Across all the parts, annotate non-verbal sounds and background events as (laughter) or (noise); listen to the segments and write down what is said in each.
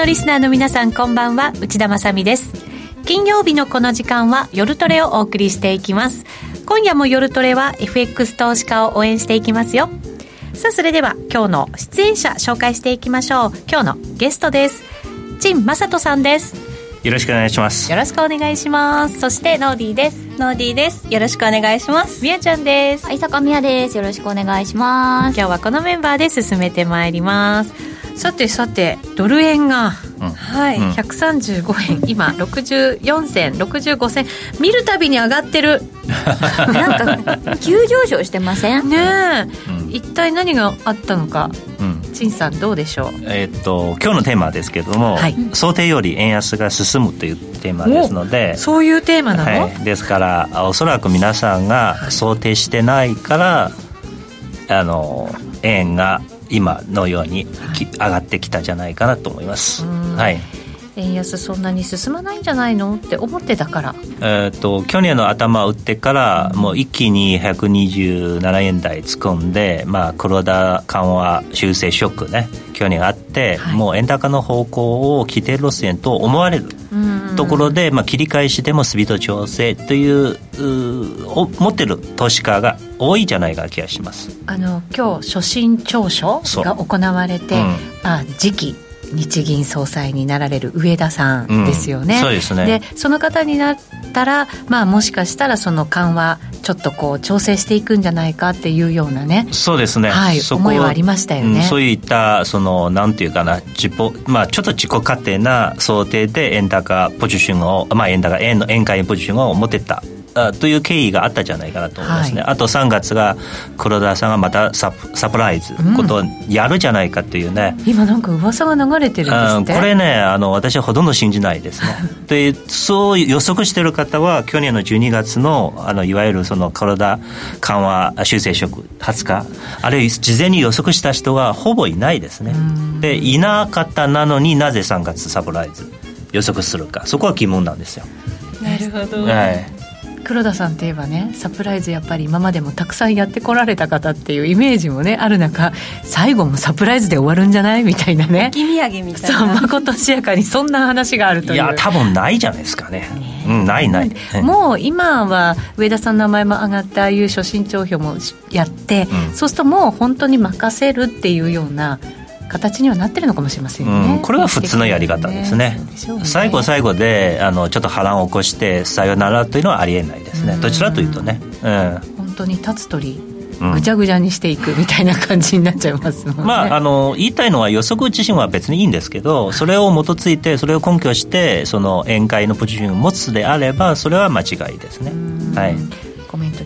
のリスナーの皆さんこんばんは。内田まさです。金曜日のこの時間は夜トレをお送りしていきます。今夜も夜トレは FX 投資家を応援していきますよ。さあそれでは今日の出演者紹介していきましょう。今日のゲストです。陳正人さんです。よろしくお願いします。よろしくお願いします。そしてノーディーです。ノーディーです。よろしくお願いします。みやちゃんです。はい坂宮です。よろしくお願いします。今日はこのメンバーで進めてまいりますさてさてドル円が、うん、はい、うん、135円。今64銭65銭。見るたびに上がってる。(laughs) なんか急上昇してません？ねえ、うん、一体何があったのか、うん、陳さんどうでしょう？えー、っと今日のテーマですけども、はい、想定より円安が進むというテーマですのでそういうテーマなの、はい、ですからおそらく皆さんが想定してないからあの円が今のように上がってきたじゃないかなと思います。はい。円安そんなに進まないんじゃないのって思ってたから、えーと、去年の頭打ってからもう一気に127円台突っ込んで、まあ、黒田緩和修正ショックね去年あって、はい、もう円高の方向を規定路線と思われるところで、まあ、切り返しでもスピード調整というを持ってる投資家が多いじゃないか気がします。あの今日所信聴書が行われて、うん、あ時期日銀総裁になられる上田さんですよね。うん、そうですね。でその方になったら、まあ、もしかしたらその緩和ちょっとこう調整していくんじゃないかっていうようなねそうですね、はい、思いはありましたよね、うん、そういったそのなんていうかな自己、まあ、ちょっと自己勝手な想定で円高ポジションを、まあ、円高円の円買いポジションを持ってたという経緯があったじゃないかなと思いますね、はい、あと3月が黒田さんがまたサプサプライズ。ことをやるじゃないかっていうね、うん、今なんか噂が流れてるんですこれねあの私はほとんど信じないですね。(laughs) でそう予測してる方は去年の12月のあのいわゆるその黒田緩和修正職20日。あれ事前に予測した人はほぼいないですね。でいなかったなのになぜ3月サプライズ予測するか。そこは疑問なんですよ。なるほど、はい黒田さんといえばねサプライズやっぱり今までもたくさんやってこられた方っていうイメージもねある中最後もサプライズで終わるんじゃない？みたいなね。土産みたいな。そうまことしやかにそんな話があるという。いや多分ないじゃないですかね。うん、ないない、もう今は上田さんの名前も上がってああいう初心帳票もやって、うん、そうするともう本当に任せるっていうような形にはなってるのかもしれませんね、うん、これは普通のやり方ですね、ね、最後最後であのちょっと波乱を起こしてさよならというのはありえないですね。どちらというとね、うん、本当に立つ鳥ぐちゃぐちゃにしていくみたいな感じになっちゃいますもんね、まあ、あの言いたいのは予測自身は別にいいんですけどそれを基づいてそれを根拠してその宴会のポジションを持つであればそれは間違いですね。はい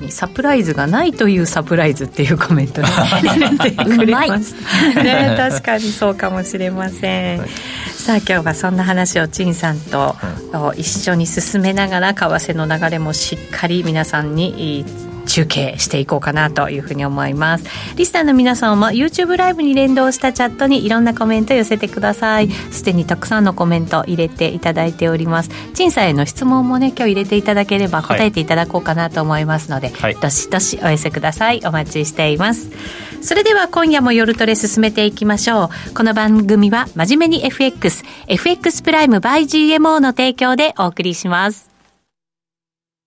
にサプライズがないというサプライズっていうコメントに入れてくれました。ね (laughs) 確かにそうかもしれません、はい、さあ今日はそんな話を陳さんと一緒に進めながら為替の流れもしっかり皆さんに中継していこうかなというふうに思います。リスナーの皆さんも YouTube ライブに連動したチャットにいろんなコメント寄せてください。すでにたくさんのコメント入れていただいております。陳さんへの質問もね今日入れていただければ答えていただこうかなと思いますので、はい、どしどしお寄せください。お待ちしています。それでは今夜も夜トレ進めていきましょう。この番組は真面目に FXFX プライム by GMO の提供でお送りします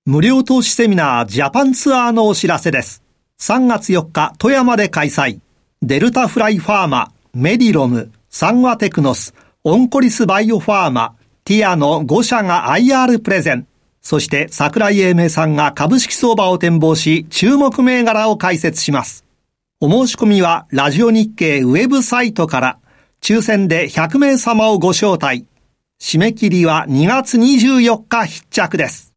無料投資セミナージャパンツアーのお知らせです。3月4日、富山で開催。デルタフライファーマ、メディロム、サンワテクノス、オンコリスバイオファーマ、ティアの5社が IR プレゼン。そして桜井英明さんが株式相場を展望し、注目銘柄を解説します。お申し込みはラジオ日経ウェブサイトから、抽選で100名様をご招待。締め切りは2月24日必着です。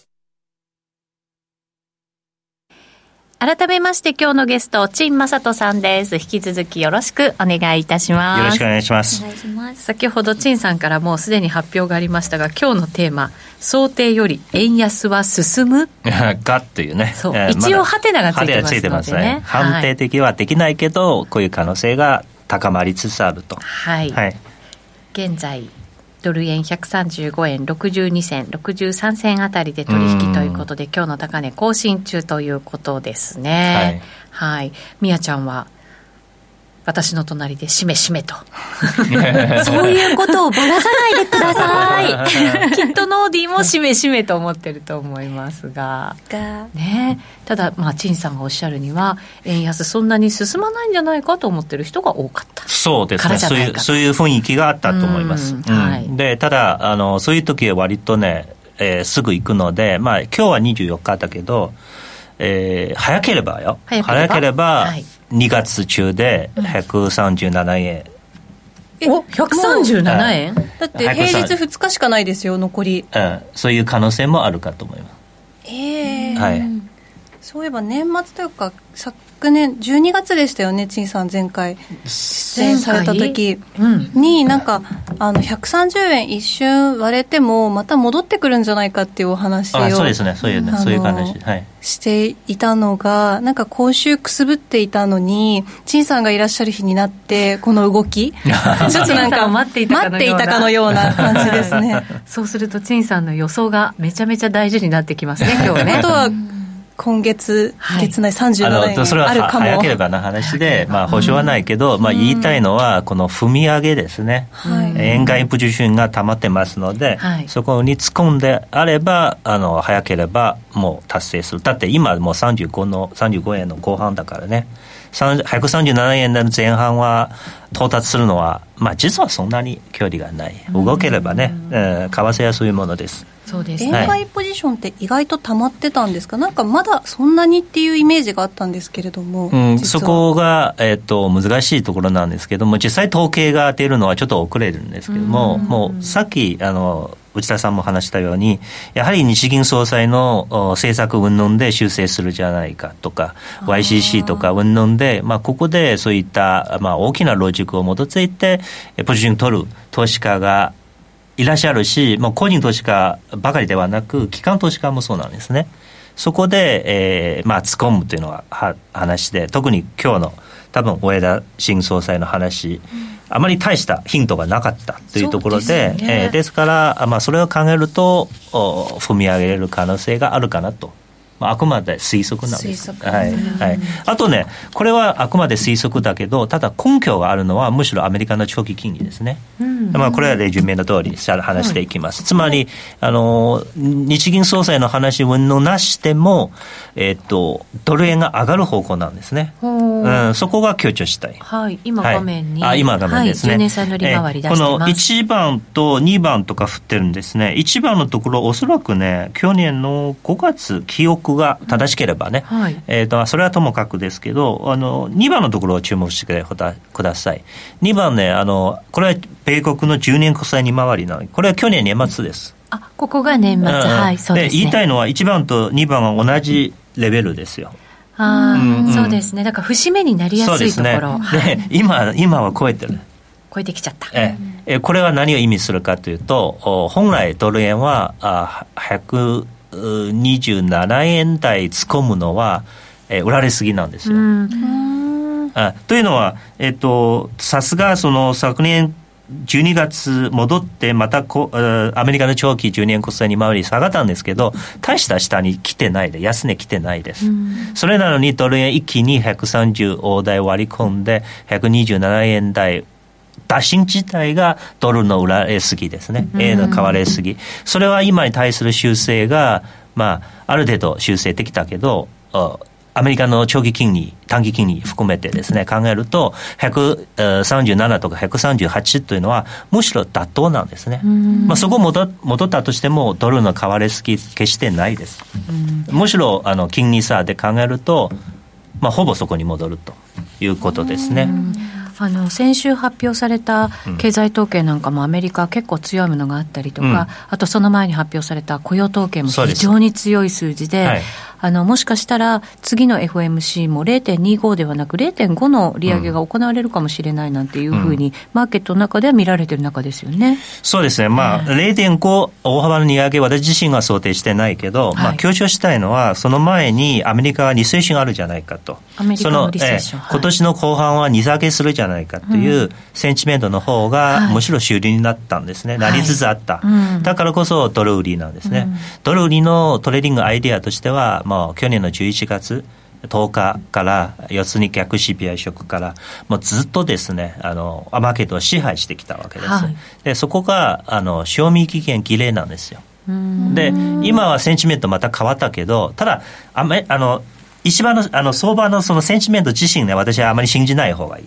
改めまして今日のゲスト、陳正人さんです。引き続きよろしくお願いいたします。よろしくお願いします。先ほど陳さんからもうすでに発表がありましたが、今日のテーマ、想定より円安は進む？かっていうね。そう。一応、ハテナがついてますのでね。ますね。判定的はできないけど、こういう可能性が高まりつつあると。はい。はい、現在、ドル円135円62銭63銭あたりで取引ということで今日の高値更新中ということですね。はい、みやちゃんは私の隣でしめしめと。(laughs) そういうことをばらさないでください。(laughs) きっとノーディーもしめしめと思ってると思いますが。ね。ただまあ陳さんがおっしゃるには円安そんなに進まないんじゃないかと思ってる人が多かった。そうですね。そういうそういう雰囲気があったと思います、はい、でただあのそういう時は割とね、えー、すぐ行くのでまあ今日は24日だけどえー、早ければよ。早ければ2月中で137円、うん、お137円？だって平日2日しかないですよ残り、うん、そういう可能性もあるかと思います。ええ。ー、はい。そういえば年末というか昨年12月でしたよね陳さん前回。出演された時。になんかあの130円一瞬割れてもまた戻ってくるんじゃないかっていうお話をそうですね。そういうね。そういう話、はい、していたのがなんか今週くすぶっていたのに陳さんがいらっしゃる日になってこの動き。(laughs) ちょっとなんか待っていたかのような。感じですね。そうすると陳さんの予想がめちゃめちゃ大事になってきますね今日ね。あとは今月、月内37円それは早ければの話で、まあ、保証はないけど、まあ、言いたいのは、この踏み上げですね、はい、円買いポジションが溜まってますので、はい、そこに突っ込んであれば、あの早ければもう達成する。だって今、もう35の35円の後半だからね。137円の前半は到達するのは、まあ、実はそんなに距離がない、動ければね、えー、為替はそういうものです。そうです。円買いポジションって意外と溜まってたんですか、なんかまだそんなにっていうイメージがあったんですけれども、うん、そこが、えーと、難しいところなんですけども、実際統計が出るのはちょっと遅れるんですけども、もうさっきあの内田さんも話したように、やはり日銀総裁の政策云々で修正するじゃないかとか、YCC とか云々で、まあ、ここでそういった、まあ、大きなロジックを基づいて、ポジション取る投資家がいらっしゃるし、もう個人投資家ばかりではなく、機関投資家もそうなんですね。そこで、えー、まあ、突っ込むというのはは話で、特に今日の多分、大枝新総裁の話、あまり大したヒントがなかったというところで、です、ね、えー、ですから、まあ、それを考えると、踏み上げる可能性があるかなとまあ、あくまで推測なんです。はい、はい。あとね、これはあくまで推測だけど、ただ根拠があるのは、むしろアメリカの長期金利ですね。うん、まあ、これはレジュメの通り話していきます。はい、つまり、あの、日銀総裁の話云々なしても、えっ、と、ドル円が上がる方向なんですね。うん、そこが強調したい。はい、今画面に。はい、あ、今画面ですね。はい、10年債の利回り出してこの1番と2番とか振ってるんですね。1番のところ、おそらくね、去年の5月、記憶が正しければね、はい、えーと、それはともかくですけどあの2番のところを注目してください。2番ねあのこれは米国の10年国債利回りなの。これは去年年末です。あここが年末、うん、はいそうです、ね、言いたいのは1番と2番は同じレベルですよ。ああ、うんうん、そうですね。だから節目になりやすいところ。で、ね。はい、今今は超えてる。超えてきちゃった。ええ、これは何を意味するかというと、本来ドル円はあ100 27円台突っ込むのは、えー、売られすぎなんですよ。あというのは、えっ、ー、と、さすがその昨年12月戻ってまたこアメリカの長期10年国債に回り下がったんですけど大した下に来てないで安値来てないです、それなのにドル円一気に130大台割り込んで127円台打診自体がドルの売れすぎですね、円の買われすぎ、それは今に対する修正が、まあ、ある程度修正できたけど、アメリカの長期金利、短期金利含めてですね、考えると、137とか138というのは、むしろ妥当なんですね。まあ、そこ戻戻ったとしても、ドルの買われすぎ、決してないです。むしろ、あの、金利差で考えると、まあ、ほぼそこに戻るということですね。あの先週発表された経済統計なんかもアメリカ結構強いものがあったりとか、うん、あとその前に発表された雇用統計も非常に強い数字で、はい、あのもしかしたら次の FOMC も0.25ではなく0.5の利上げが行われるかもしれないなんていうふうに、マーケットの中では見られてる中ですよね。そうですね。まあ、0.5大幅の利上げ、私自身は想定してないけど、まあ、強調したいのは、その前にアメリカはリセッションあるじゃないかと。アメリカのリセッション。今年の後半は利下げするじゃないかというセンチメントの方が、むしろ主流になったんですね。なりつつあった。だからこそドル売りなんですね。ドル売りのトレーディングアイデアとしては、もう去年の11月、10日から四つに逆 CPI ショックからもうずっとですねあのマーケットを支配してきたわけです、はい、でそこがあの賞味期限切れなんですよ。で今はセンチメントまた変わったけどただあめあの一番のあの相場のそのセンチメント自身ね私はあまり信じない方がいい。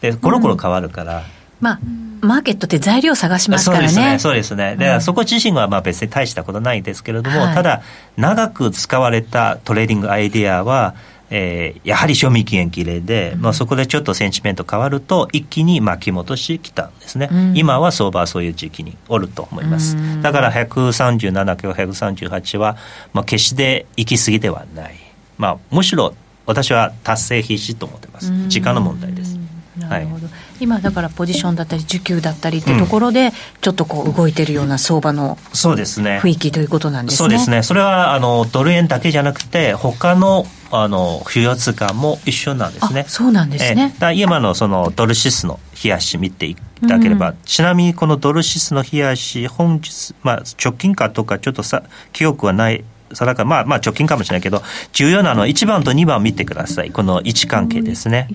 でコロコロ変わるから、まあマーケットって材料探しますからね。そうですね。そうですね。で、うん、そこ自身はまあ別に大したことないですけれども、はい、ただ、長く使われたトレーディングアイデアは、えー、やはり賞味期限切れで、うん、まあ、そこでちょっとセンチメント変わると、一気に巻き戻しきたんですね、うん、今は相場はそういう時期におると思います。だから137今日138は、まあ、決して行き過ぎではない。まあ、むしろ私は達成必至と思ってます。時間の問題です。なるほど、はい、今だからポジションだったり需給だったりってところで、ちょっとこう動いてるような相場のそうですね雰囲気ということなんですね。そうですね。それはあのドル円だけじゃなくて他のあの主要通貨も一緒なんですね。そうなんですね。だ今のそのドルシスの冷やし見ていただければ、うん、ちなみにこのドルシスの冷やし本日まあ直近かとかちょっとさ記憶はない定かまあまあ直近かもしれないけど重要なのは1番と2番見てください。この位置関係ですね、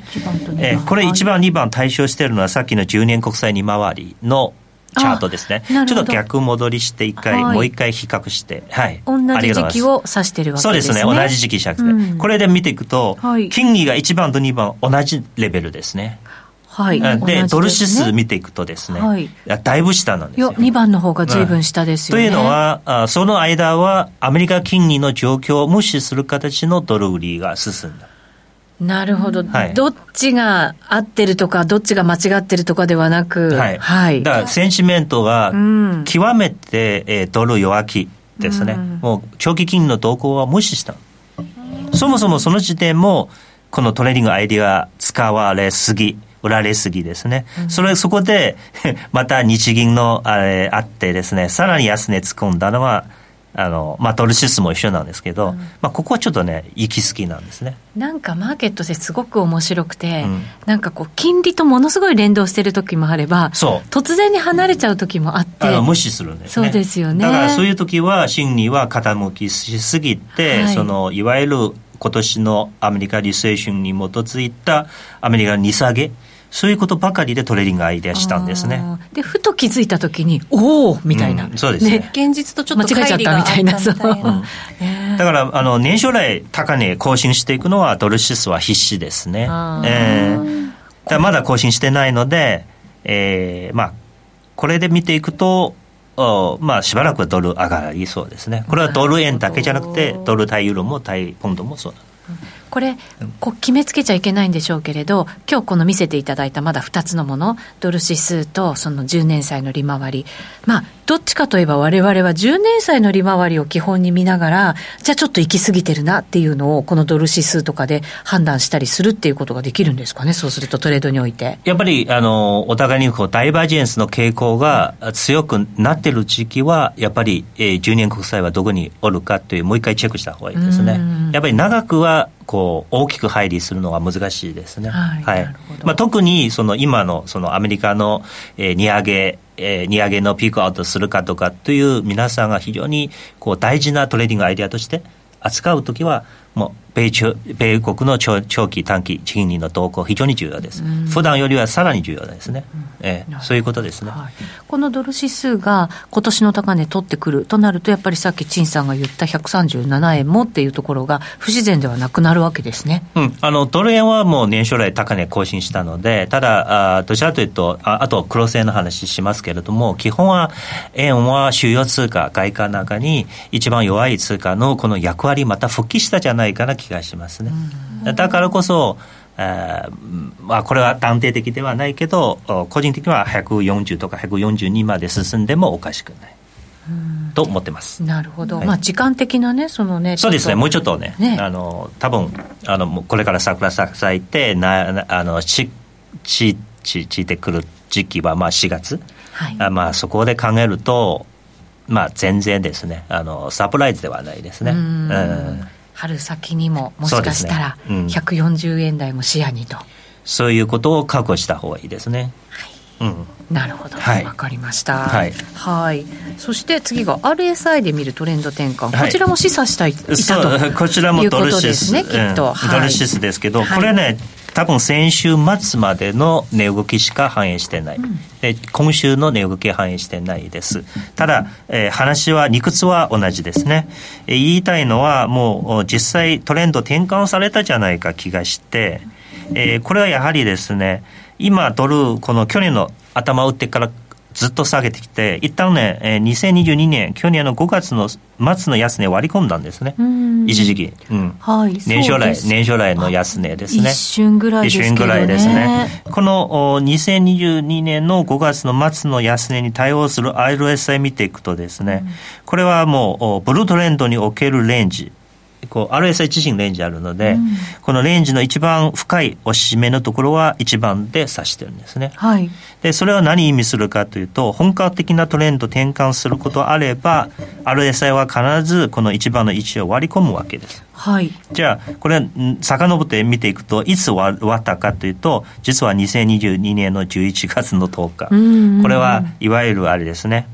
えー、これ1番2番対象しているのはさっきの10年国債利回りのチャートですね。ちょっと逆戻りして一回、はい、もう一回比較して、はい。同じ時期を指してるわけですね。そうですね。同じ時期じゃなくて、うん、これで見ていくと、はい、金利が1番と2番同じレベルですね。はい、で、ドル指数見ていくとですね、はい、だいぶ下なんですよ。2番の方がずいぶん下ですよね。というのはあ、その間はアメリカ金利の状況を無視する形のドル売りが進んだ。なるほど、はい、どっちが合ってるとか、どっちが間違ってるとかではなく、はい、はい、だからセンチメントが極めて、えー、ドル弱気ですね、うん、もう長期金利の動向は無視した。そもそもその時点も、このトレーディングアイディア使われすぎ。売られすぎですね。うん、それ、そこで、(laughs) また日銀のあれあってですね、さらに安値突っ込んだのは、あの、まあ、ドルシスも一緒なんですけど、うん、まあ、ここはちょっとね、行き過ぎなんですね。なんかマーケットですごく面白くて、うん、なんかこう、金利とものすごい連動してる時もあれば、そう。突然に離れちゃう時もあって。あの無視するんですね。そうですよね。だからそういう時は、心理は傾きしすぎて、はい、その、いわゆる今年のアメリカリセーションに基づいたアメリカの利下げ、そういうことばかりでトレーディングアイデアしたんですね。で、ふと気づいたときに、おおみたいな、うん、そうですね、ね、現実とちょっと間違えちゃったみたいな。そう。だから、あの、年初来高値更新していくのはドル指数は必死ですね。えー、だまだ更新してないので、えー、まあ、これで見ていくと、おまあ、しばらくはドル上がりそうですね。これはドル円だけじゃなくて、ドル対ユーロも対ポンドもそう。これ、こう決めつけちゃいけないんでしょうけれど、今日この見せていただいたまだ2つのもの、ドル指数とその10年債の利回り、まあ、どっちかといえば我々は10年債の利回りを基本に見ながら、じゃあちょっと行き過ぎてるなっていうのを、このドル指数とかで判断したりするっていうことができるんですかね、そうするとトレードにおいて。やっぱり、あの、お互いにこうダイバージェンスの傾向が強くなってる時期は、やっぱり、えー、10年国債はどこにおるかという、もう一回チェックした方がいいですね。やっぱり長くはこう大きく乖離するのは難しいですね。はい。はい、まあ、特にその今のそのアメリカの、えー、利上げ、えー、利上げのピークアウトするかとかという皆さんが非常にこう大事なトレーディングアイデアとして扱うときはもう米中米国の長長期、短期賃金の動向、非常に重要です、普段よりはさらに重要ですね、うん、えー、そういうことですね、はい、このドル指数が今年の高値取ってくるとなると、やっぱりさっき陳さんが言った137円もっていうところが、不自然ではなくなるわけですね、うん、あのドル円はもう年初来高値更新したので、ただ、あどちらかというと、ああと黒線の話しますけれども、基本は円は主要通貨、外貨の中に一番弱い通貨のこの役割、また復帰したじゃないかな気がします。ね。だからこそ、あまあ、これは断定的ではないけど、個人的には140とか142まで進んでもおかしくない。と思ってます。なるほど。はい、まあ時間的なね、そのね。そうですね。もうちょっとね、ねあの多分あのこれから桜咲いてなあのちちちちてくる時期はまあ4月。はい、あまあそこで考えると、まあ全然ですね。あのサプライズではないですね。うん。春先にももしかしたら140円台も視野にと。そういうことを確保した方がいいですね。はい。うん。なるほど、はい、分かりました、はい、はい、そして次が RSI で見るトレンド転換、こちらも示唆したいたとこちらもドルシス。ねきっと、うん、ドルシスですけど、これね多分先週末までの値動きしか反映してない、うん、で今週の値動き反映してないです。ただ、えー、話は理屈は同じですね、えー、言いたいのはもう実際トレンド転換されたじゃないか気がして、えー、これはやはりですね今ドルこの去年の頭打ってからずっと下げてきて、一旦ね、えー、2022年、去年の5月の末の安値割り込んだんですね、一時期、うん。はい、年初来、年初来の安値ですね、一瞬ぐらいですね。一瞬ぐらいですね。この2022年の5月の末の安値に対応する RSI 見ていくとですね、うん、これはもう、ブルートレンドにおけるレンジ、こう RSI 自身レンジあるので、うん、このレンジの一番深い押し目のところは一番で指してるんですね。はい、でそれは何意味するかというと本格的なトレンド転換することあれば RSI は必ずこの一番の位置を割り込むわけです。はい、じゃあこれ遡って見ていくといつ終わったかというと実は2022年の11月の10日、これはいわゆるあれですね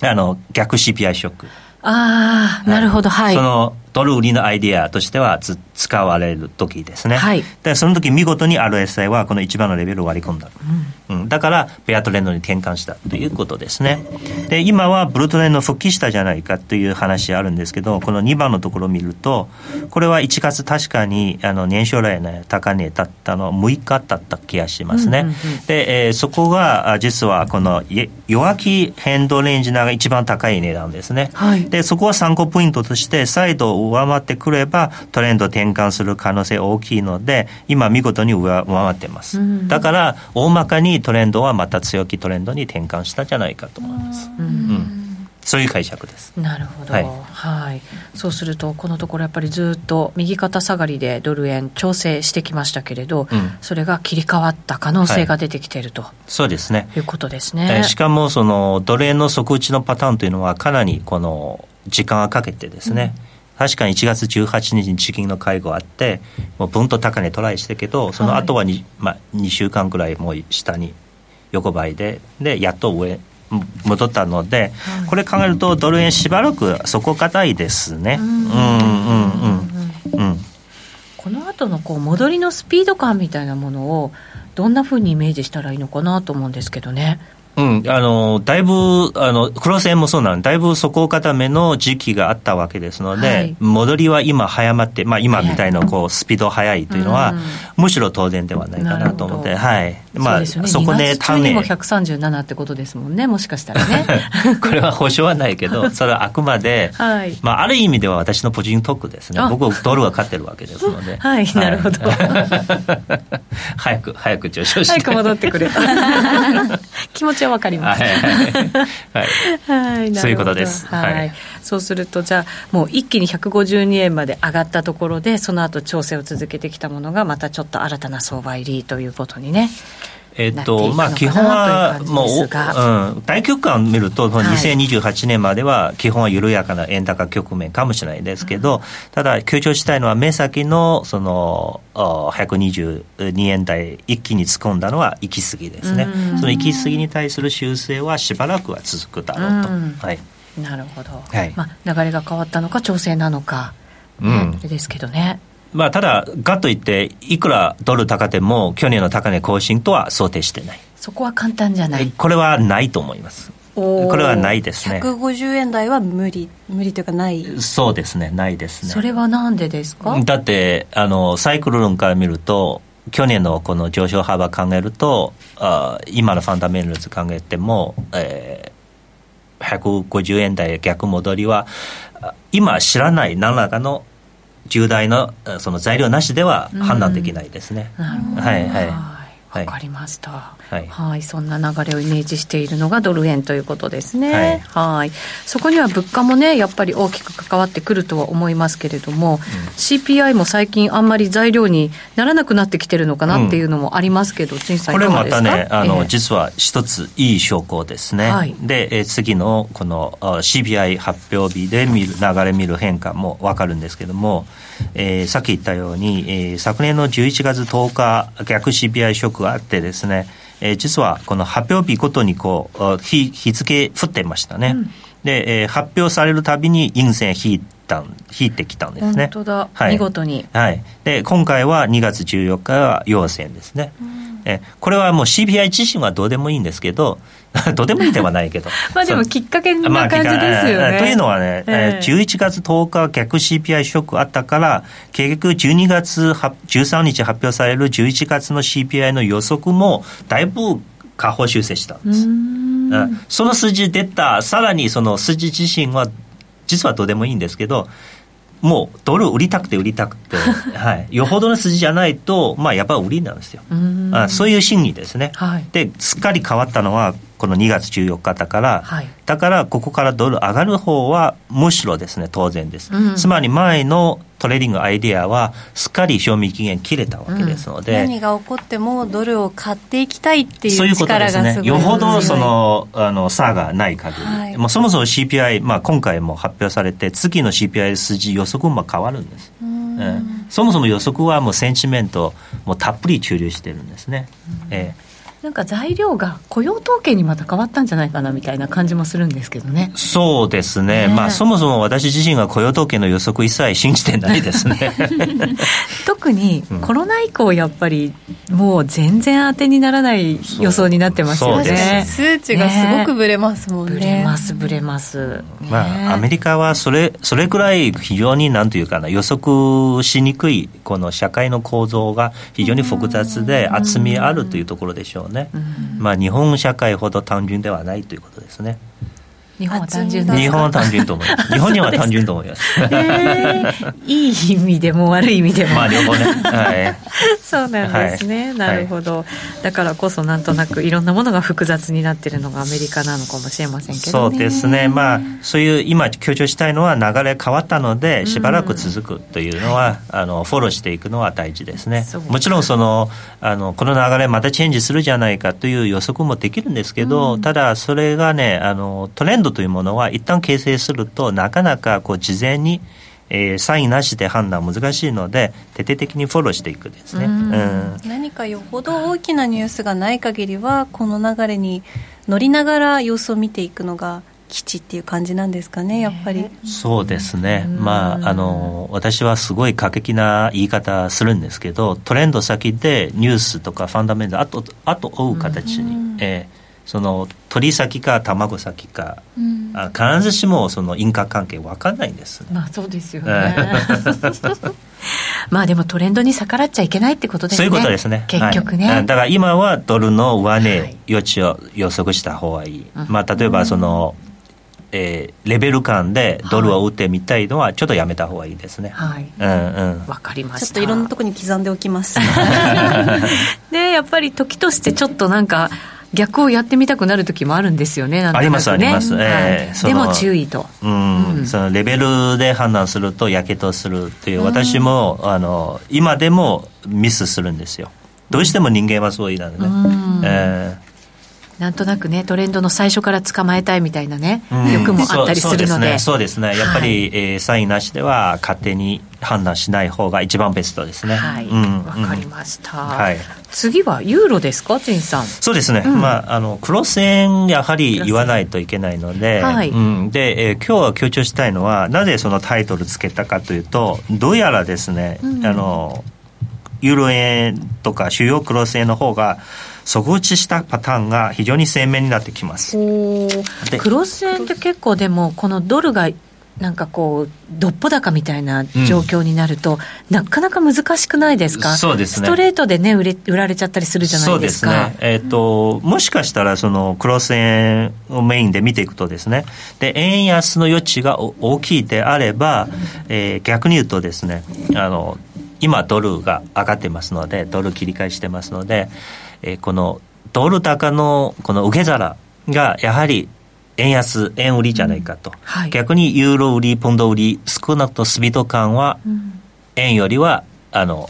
あの逆 CPI ショック。ああ、なるほど、はい。そのドル売りのアイディアとしては使われる時ですね。はい。で、その時見事に RSI はこの一番のレベルを割り込んだ。うん。うん、だから、ペアトレンドに転換したということですね。で、今はブルートレンド復帰したじゃないかという話あるんですけど、この2番のところを見ると、これは1月確かにあの年初来の高値だったの6日だった気がしますね。うんうんうん、で、えー、そこが実はこの弱気変動レンジが一番高い値段ですね。はい。で、そこは参考ポイントとして再度上回ってくればトレンド転換する可能性大きいので今見事に上回ってます、うん、だから大まかにトレンドはまた強気トレンドに転換したんじゃないかと思います、うん、うん。そういう解釈です。なるほど、はい、はい、そうすると、このところやっぱりずっと右肩下がりでドル円調整してきましたけれど、うん、それが切り替わった可能性が出てきていると、はい、そうですね。いうことですね。えー、しかもそのドル円の底打ちのパターンというのはかなりこの時間をかけてですね。うん確かに1月18日に地銀の会合あってもうぶんと高値トライしたけどその後は 2,、はい、まあ、2週間ぐらいもう下に横ばいででやっと上戻ったので、はい、これ考えるとドル円しばらく底堅いですね。うんうんうんうん。この後のこう戻りのスピード感みたいなものをどんなふうにイメージしたらいいのかなと思うんですけどね。うん、あのだいぶあの黒線もそうなんだいぶ底固めの時期があったわけですので、はい、戻りは今早まって、まあ、今みたいなこうスピード速いというのは、むしろ当然ではないかなと思って、はいまあ、そ、ね,、こで単にも137ってことですもんねもしかしたらね。(laughs) これは保証はないけどそれはあくまで、はい。まあ、ある意味では私のポジントークですね。僕ドルは勝ってるわけですので。(laughs) はい、なるほど。(laughs) 早く早く上昇して。早く戻ってくれ。気持ちはわかります。はい、はい、そういうことです。はい、はい、そうするとじゃあもう一気に152円まで上がったところでその後調整を続けてきたものがまたちょっと新たな相場入りということにね。えっと、まあ、基本は、もう、うん、大局観を見ると、2028年までは、基本は緩やかな円高局面かもしれないですけど、ただ、強調したいのは、目先の、その、122円台、一気に突っ込んだのは行き過ぎですね。その行き過ぎに対する修正はしばらくは続くだろうと。はい。なるほど。はい。まあ、流れが変わったのか、調整なのか、うん。ですけどね。まあ、ただ、がといって、いくらドル高でも、去年の高値更新とは想定してない。そこは簡単じゃないこれはないと思います。これはないですね。150円台は無理、無理というかない。そうですね、ないですね。それはなんでですか？だって、あの、サイクル論から見ると、去年のこの上昇幅考えると、あ今のファンダメンタルズ考えても、えー、150円台逆戻りは、今知らない何らかの重大なその材料なしでは判断できないですね。うん、はいはい。わかりました、はい、はい、そんな流れをイメージしているのがドル円ということですね。はい。そこには物価もねやっぱり大きく関わってくるとは思いますけれども、うん、CPI も最近あんまり材料にならなくなってきてるのかなっていうのもありますけど、うん、陳さんこれまたねあの、えー、実は一ついい証拠ですね、はい、で、えー、次のこの CPI 発表日で見る流れ見る変化も分かるんですけども、えー、さっき言ったように、えー、昨年の11月10日逆 CPI ショックがあってですね、えー、実はこの発表日ごとにこう日日付降ってましたね、うん、で、えー、発表されるたびに陰線引いた引いてきたんですね。本当だ、はい、見事に、はい、で今回は2月14日は陽線ですね、うん、えこれはもう CPI 自身はどうでもいいんですけど (laughs) どうでもいいではないけど。(laughs) まあでもきっかけな感じですよね。まあ、というのはね、えー、11月10日逆 CPI ショックあったから、結局12月13日発表される11月の CPI の予測もだいぶ下方修正したんです。その数字出た、さらにその数字自身は実はどうでもいいんですけど、もうドル売りたくて売りたくて、(laughs) はい、よほどの筋じゃないと、まあ、やっぱり売りなんですよ。あそういう心理ですね、はい、で、すっかり変わったのは、この2月14日だから、はい、だからここからドル上がる方はむしろですね、当然です。うん、つまり前のトレーディングアイデアはすっかり賞味期限切れたわけですので、うん、何が起こってもドルを買っていきたいっていう力がすごい、ね、よほどそのあの差がない限り、はい、もうそもそも CPI、まあ、今回も発表されて次の CPI 数字予測も変わるんです、うん、そもそも予測はもうセンチメントもたっぷり注入してるんですね、うん、えーなんか材料が雇用統計にまた変わったんじゃないかなみたいな感じもするんですけどね。そうですね。ねまあそもそも私自身が雇用統計の予測一切信じてないですね。(laughs) 特にコロナ以降やっぱりもう全然当てにならない予想になってますよね。数値がすごくぶれますもんね。ぶれますぶれます。まあアメリカはそれそれくらい非常になんというかな予測しにくいこの社会の構造が非常に複雑で厚みあるというところでしょうね、まあ、日本社会ほど単純ではないということですね。日本は単純日本は単純と思います。日本には単純と思います。えー、いい意味でも悪い意味でも。まあ両方ね。はい。(laughs) そうなんですね。はい、なるほど、だからこそなんとなくいろんなものが複雑になっているのがアメリカなのかもしれませんけど、ね、そうですね。まあそういう今強調したいのは流れ変わったのでしばらく続くというのは、うん、あのフォローしていくのは大事ですね。もちろんそのあのこの流れまたチェンジするじゃないかという予測もできるんですけど、うん、ただそれがねあのトレンドというものは一旦形成するとなかなかこう事前にえー、サインなしで判断難しいので徹底的にフォローしていくですね、うん、何かよほど大きなニュースがない限りはこの流れに乗りながら様子を見ていくのが基地っていう感じなんですかねやっぱり。そうですね、まああの私はすごい過激な言い方するんですけどトレンド先でニュースとかファンダメンタルあとあと追う形に、えーその鳥先か卵先か、うん、あ必ずしもその因果関係分かんないんです、ね、まあそうですよね。(laughs) まあでもトレンドに逆らっちゃいけないってことですね。そういうことですね。結局ね、はい、だから今はドルの上値余地を予測した方がいい、はい、まあ例えばその、うんえー、レベル感でドルを打ってみたいのはちょっとやめた方がいいですね。はい。うんうん。わかりました。ちょっといろんなところに刻んでおきます。(laughs) (laughs) で、やっぱり時としてちょっとなんか、逆をやってみたくなる時もあるんですよね、ね。あります、あります、えー、でも注意と、うん、うん、そのレベルで判断すると、やけとするっていう、私もあの今でもミスするんですよ、どうしても人間はそうなのね。うん。えーなんとなくねトレンドの最初から捕まえたいみたいなね、うん、欲もあったりするので。そうですね、ね、やっぱり、はい、えー、サインなしでは勝手に判断しない方が一番ベストですね。はい。わ、うん、かりました、はい、次はユーロですか陳さん？そうですね、うん、まああのクロス円やはり言わないといけないので、はい。うん、で、えー、今日は強調したいのはなぜそのタイトルつけたかというとどうやらですね、うん、あのユーロ円とか主要クロス円の方が底打ちしたパターンが非常に鮮明になってきます。クロス円って結構でもこのドルがなんかこう、どっぽ高みたいな状況になると、うん、なかなか難しくないですか、そうですね、ストレートでね売れ、売られちゃったりするじゃないですか。そうですね。えーと、うん、もしかしたら、そのクロス円をメインで見ていくとですね、で円安の余地が大きいであれば、えー、逆に言うとですね、あの今ドルが上がってますのでドル切り替えしてますので、えー、このドル高のこの受け皿がやはり円安、円売りじゃないかと、うん。はい、逆にユーロ売り、ポンド売り、少なくともスピード感は、円よりはあの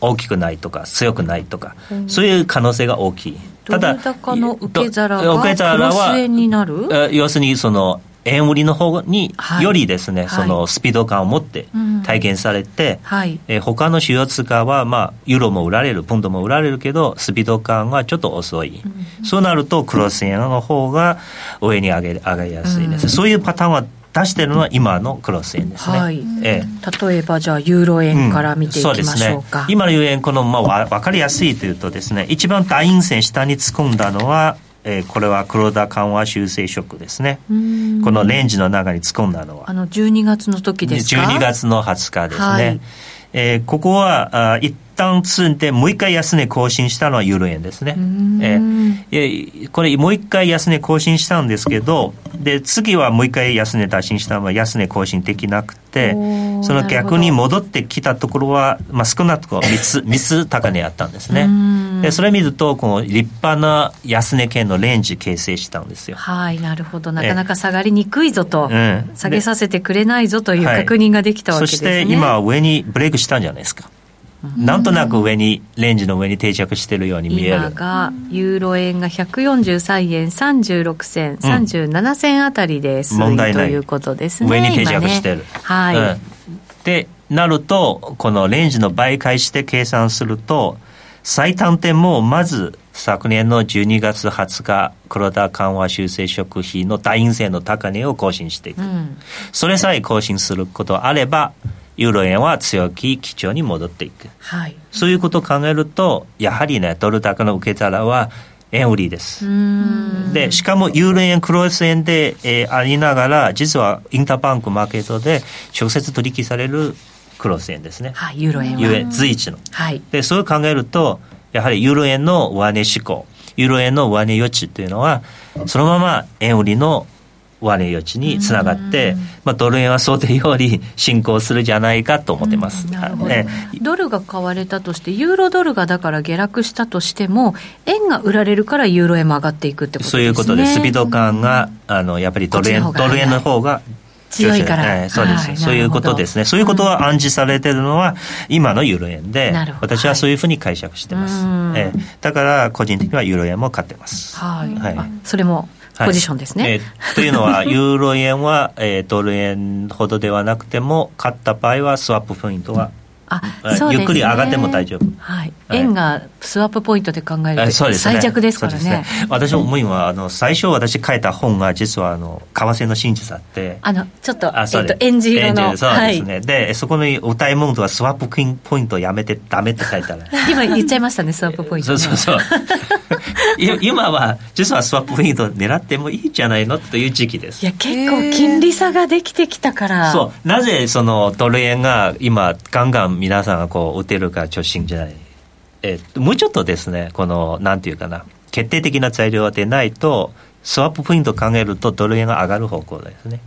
大きくないとか、強くないとか、うん、そういう可能性が大きい。ただ、高の受け皿がクロス円になる？要するにその円売りの方によりですね、はい、そのスピード感を持って体現されて、はい、え他の主要通貨は、まあ、ユーロも売られる、ポンドも売られるけど、スピード感はちょっと遅い。うん、そうなると、クロス円の方が上に上げ上がりやすいです。うん、そういうパターンは出してるのは今のクロス円ですね。はい、ええ、例えばじゃあユーロ円から見ていきましょうか。うん、うね、今のユーロ円このまあわかりやすいというとですね、一番大陰線下に突っ込んだのはえー、これは黒田緩和修正ショックですね。このレンジの中に突っ込んだのは。あの、12月の時ですか ?12 月の20日ですね。はい、えー、ここは、あ一旦積んで、もう一回安値更新したのはユーロ円ですね。えー、これ、もう一回安値更新したんですけど、で、次はもう一回安値打診したのは安値更新できなくて、その逆に戻ってきたところは、まあ、少なくとも3つ、3つ高値あったんですね。で、それ見ると、この立派な安値圏のレンジ形成したんですよ。はい、なるほど。なかなか下がりにくいぞと、うん、下げさせてくれないぞという確認ができたわけですね。はい、そして今上にブレイクしたんじゃないですか。なんとなく上に、レンジの上に定着しているように見える。今が、ユーロ円が143円36銭、37銭あたりで問題ないということですね。上に定着してる。ね、はい、うん、で、なると、このレンジの倍返して計算すると、最短点もまず昨年の12月20日、黒田緩和修正食費の大陰性の高値を更新していく、うん、それさえ更新することあれば、ユーロ円は強気基調に戻っていく、はい、そういうことを考えるとやはりねドル高の受け皿は円売りです。でしかもユーロ円クロス円で、えー、ありながら実はインターバンクマーケットで直接取引されるクロス円ですね、はい、ユーロ円は。随一の、はい、でそう考えるとやはりユーロ円の上値志向。ユーロ円の上値余地というのはそのまま円売りの上値余地につながって、まあ、ドル円は想定より進行するじゃないかと思ってます。なるほど、ドルが買われたとして、ユーロドルがだから下落したとしても、円が売られるからユーロ円も上がっていくってことですね。そういうことで、スピード感が、あのやっぱりドル円ドル円の方が強いから、えー、そうです、はい、そういうことですね、そういうことが暗示されてるのは、今のユーロ円で、私はそういうふうに解釈してます、はい、えー、だから個人的にはユーロ円も買ってます。はい、はい、それもポジションですね。はい、え。ー、というのは、ユーロ円は、えー、ドル円ほどではなくても、買った場合はスワップポイントはゆっくり上がっても大丈夫、はい、円がスワップポイントで考えると最弱ですからね。ね、私思いはあの最初私書いた本が実はあの為替の真実あって。あのちょっとあ、えっと、エンジ色のそうですね、はい、でそこの歌い文句はスワップポイントやめてダメって書いたら (laughs) 今言っちゃいましたねスワップポイント、ね、そうそうそう (laughs) 今は実はスワップポイント狙ってもいいじゃないの？という時期です。いや結構金利差ができてきたから。そう。なぜそのドル円が今ガンガン皆さんがこう打てるか調子じゃない、えー、もうちょっとですねこのなんていうかな。決定的な材料でないとスワップポイント考えるとドル円が上がる方向ですね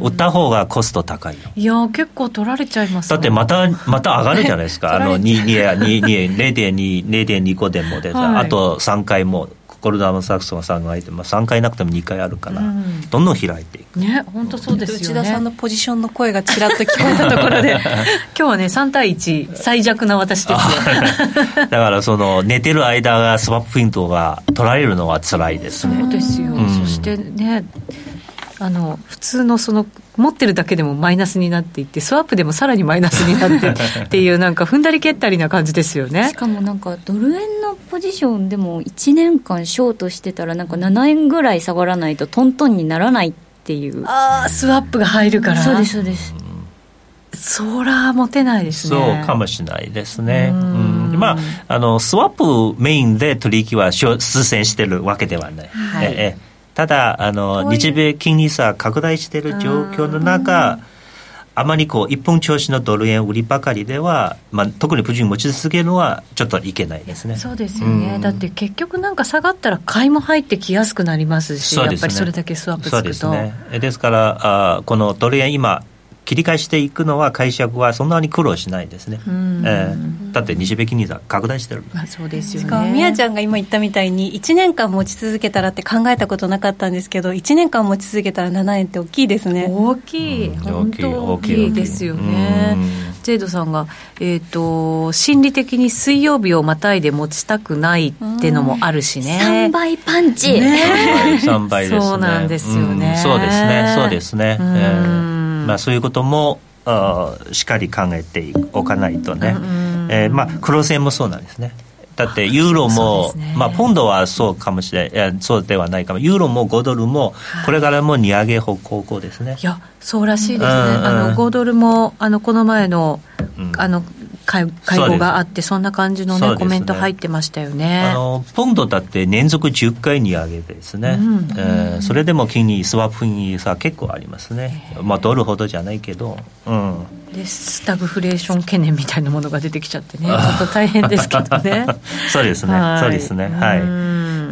売った方がコスト高いいや結構取られちゃいます、ね、だってまたまた上がるじゃないですか。(laughs) あの0.25でもで、はい、あと3回もゴルダム・サクソンが3回いて、まあ、3回なくても2回あるから、うん、どんどん開いていく。ね本当そうですよね。内田さんのポジションの声がちらっと聞こえたところで (laughs) 今日はね3対1最弱な私ですよ。(laughs) だからその寝てる間がスワップポイントが取られるのは辛いですね。そうですよ、うん、そしてねあの普通のその持ってるだけでもマイナスになっていってスワップでもさらにマイナスになって (laughs) っていうなんか踏んだり蹴ったりな感じですよね。しかもなんかドル円のポジションでも1年間ショートしてたらなんか7円ぐらい下がらないとトントンにならないっていう。ああスワップが入るから。そうですそうです。そら持てないですね。そうかもしれないですね。うん。まああのスワップメインで取引は数千してるわけではない、はい、ええただあの日米金利差拡大している状況の中あまりこう一本調子のドル円売りばかりでは、まあ、特にプジン持ち続けるのはちょっといけないですね。そうですよね、うん、だって結局なんか下がったら買いも入ってきやすくなりますし、ね、やっぱりそれだけスワップつくと。そうですね。ですからあこのドル円今切り返していくのは会社はそんなに苦労しないですね、えー、だって西部金利差拡大してる、まあ、そうですよね。しかもみやちゃんが今言ったみたいに1年間持ち続けたらって考えたことなかったんですけど1年間持ち続けたら7円って大きいですね。大きい、うん、本当大きいですよね。ジェイドさんが、えーと、心理的に水曜日をまたいで持ちたくないってのもあるしね。3倍パンチ、ね、3倍ですね。そうなんですよね、うん、そうですね。そうですね、えー、まあ、そういうこともあしっかり考えておかないとね、えー、まあ黒線もそうなんですね。だってユーロも、ね、まあ、ポンドはそうかもしれないそうではないかも。ユーロも5ドルもこれからも利上げ方向ですね、いやそうらしいですね、あの5ドルもあのこの前の,、あの会会合があって、そんな感じのね、ねコメント入ってましたよね。あのポンドだって連続10回利上げですね、うん、えー、それでも金利、スワップ金利差結構ありますね、まあ、ドルほどじゃないけど、うん、でスタグフレーション懸念みたいなものが出てきちゃってね、ちょっと大変ですけどね。(laughs) そうですね、そうですね、はい。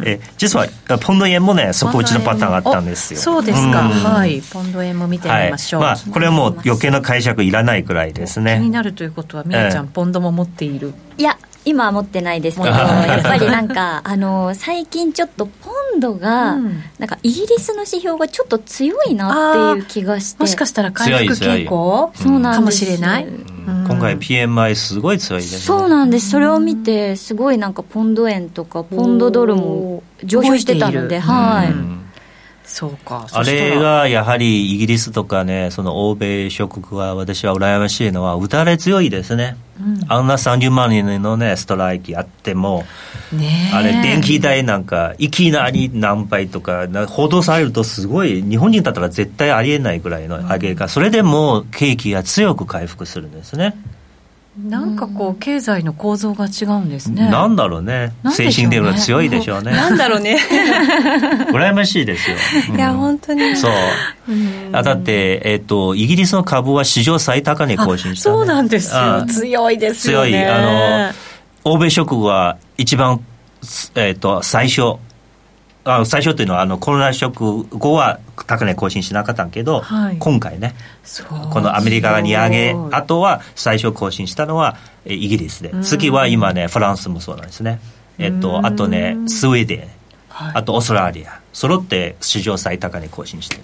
え実はポンド円もね底打ちのパターンがあったんですよ。そうですか、はい。ポンド円も見てみましょう、はい、まあ、これはもう余計な解釈いらないくらいですね。気になるということはみやちゃん、ポンドも持っている。いや今は持ってないですけどやっぱりなんか (laughs) あの最近ちょっとポンドが、うん、なんかイギリスの指標がちょっと強いなっていう気がして。もしかしたら回復傾向？そうなんかもしれない、今回 PMI すごい強いです、ね、そうなんです。それを見てすごいなんかポンド円とかポンドドルも上昇してたのではい、そうか。あれがやはりイギリスとかねその欧米諸国は私は羨ましいのは打たれ強いですね、うん、あんな30万人のねストライキあっても、ね、あれ電気代なんかいきなり何倍とか報道されるとすごい日本人だったら絶対ありえないぐらいの上げが、うん、それでも景気が強く回復するんですねなんかこう経済の構造が違うんですね。なんだろうね。うね精神的に強いでしょうね。なんだろうね。(laughs) 羨ましいですよ。うん、いや本当に。そう。あだってえっ、ー、とイギリスの株は史上最高値更新した、ね、そうなんですよ。強いですよね。強いあの欧米諸国は一番えっ、ー、と最初あ最初というのはあのコロナショック後は高値更新しなかったけど、はい、今回ねこのアメリカが利上げあとは最初更新したのはイギリスで。次は今ねフランスもそうなんですね。えっとあとねスウェーデン、はい、あとオーストラリア。揃って史上最高値更新してる。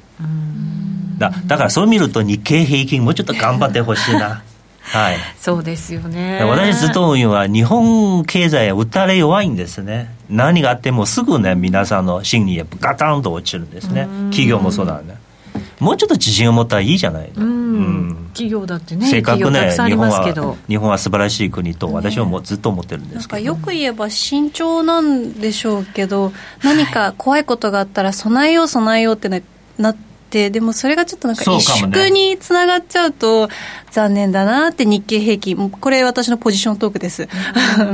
だだからそう見ると日経平均もうちょっと頑張ってほしいなはい、そうですよね。私ずっと思うのは日本経済は打たれ弱いんですね。何があってもすぐね皆さんの心理がガタンと落ちるんですね。企業もそうなんだもうちょっと自信を持ったらいいじゃないの、うん、企業だってねせっかくね日本は日本は素晴らしい国と私はもうずっと思ってるんですけど、よく言えば慎重なんでしょうけど何か怖いことがあったら備えよう備えようってなっててでもそれがちょっとなんか萎縮につながっちゃうと残念だなって日経平均。これ私のポジショントークです。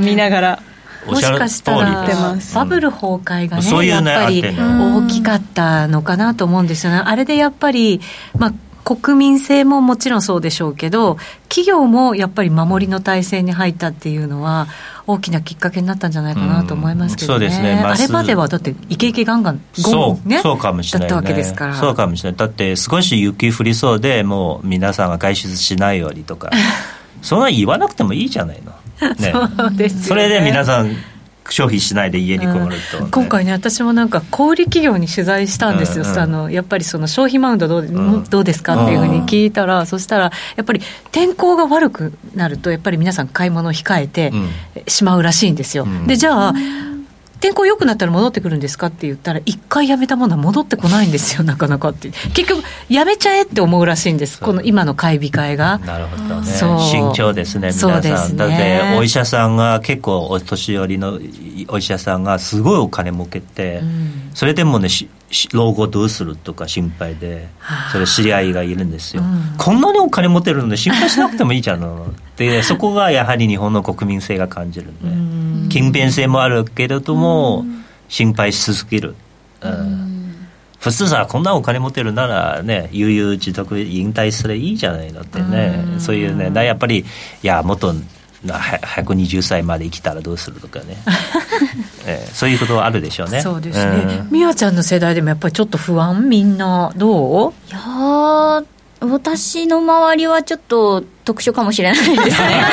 見ながら。もしかしたら。バブル崩壊がね、やっぱり大きかったのかなと思うんですよね。あれでやっぱり、まあ国民性ももちろんそうでしょうけど、企業もやっぱり守りの体制に入ったっていうのは、大きなきっかけになったんじゃないかなと思いますけどね、うん、そうですね、あれまではだって、イケイケガンガン、ゴン、ね、そうかもしれない、ね、だったわけですから。そうかもしれない、だって少し雪降りそうで、もう皆さんが外出しないようにとか、(laughs) そんな言わなくてもいいじゃないの。ね、(laughs) そうです、ね、それで皆さん消費しないで家にこもると、ね、今回ね私もなんか小売企業に取材したんですよ、うんうん、あのやっぱりその消費マウンドどう,、うん、どうですかっていうふうに聞いたら、うん、そしたらやっぱり天候が悪くなるとやっぱり皆さん買い物を控えてしまうらしいんですよ、うん、でじゃあ天候良くなったら戻ってくるんですかって言ったら、一回やめたものは戻ってこないんですよ、(laughs) なかなかって。結局、やめちゃえって思うらしいんです、この今の買い控えが。なるほどね。慎重ですね、皆さん。ね、だって、お医者さんが結構、お年寄りのお医者さんがすごいお金儲けて、うん、それでもね、老後どうするとか心配で、それ知り合いがいるんですよ、うん、こんなにお金持ってるので心配しなくてもいいじゃんで (laughs) そこがやはり日本の国民性が感じるんで、うん、勤勉性もあるけれども、心配し続ける、普通さこんなお金持ってるならね悠々自得引退すればいいじゃないのってね、そういうねやっぱりいやもっと120歳まで生きたらどうするとかね、(laughs) えー、そういうことはあるでしょうね。そうですね。美和、うん、ちゃんの世代でもやっぱりちょっと不安みんなどう？いや私の周りはちょっと特殊かもしれないですね。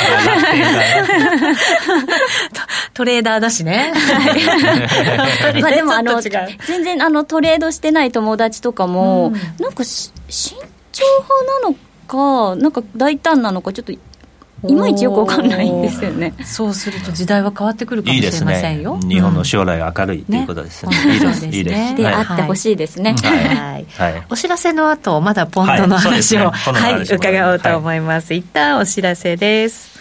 (laughs) トレーダーだしね。(laughs) まあでもあの、全然あのトレードしてない友達とかも、うん、なんか慎重派なのか、なんか大胆なのか、ちょっといまいちよくわかんないんですよね。そうすると時代は変わってくるかもしれませんよ、ね、日本の将来明るいということですね、ね、いいです。いいです。で、あってほしいですね、はい、はい、お知らせの後まだポンドの話を、はい、ね、はい、伺おうと思います、一旦お知らせです。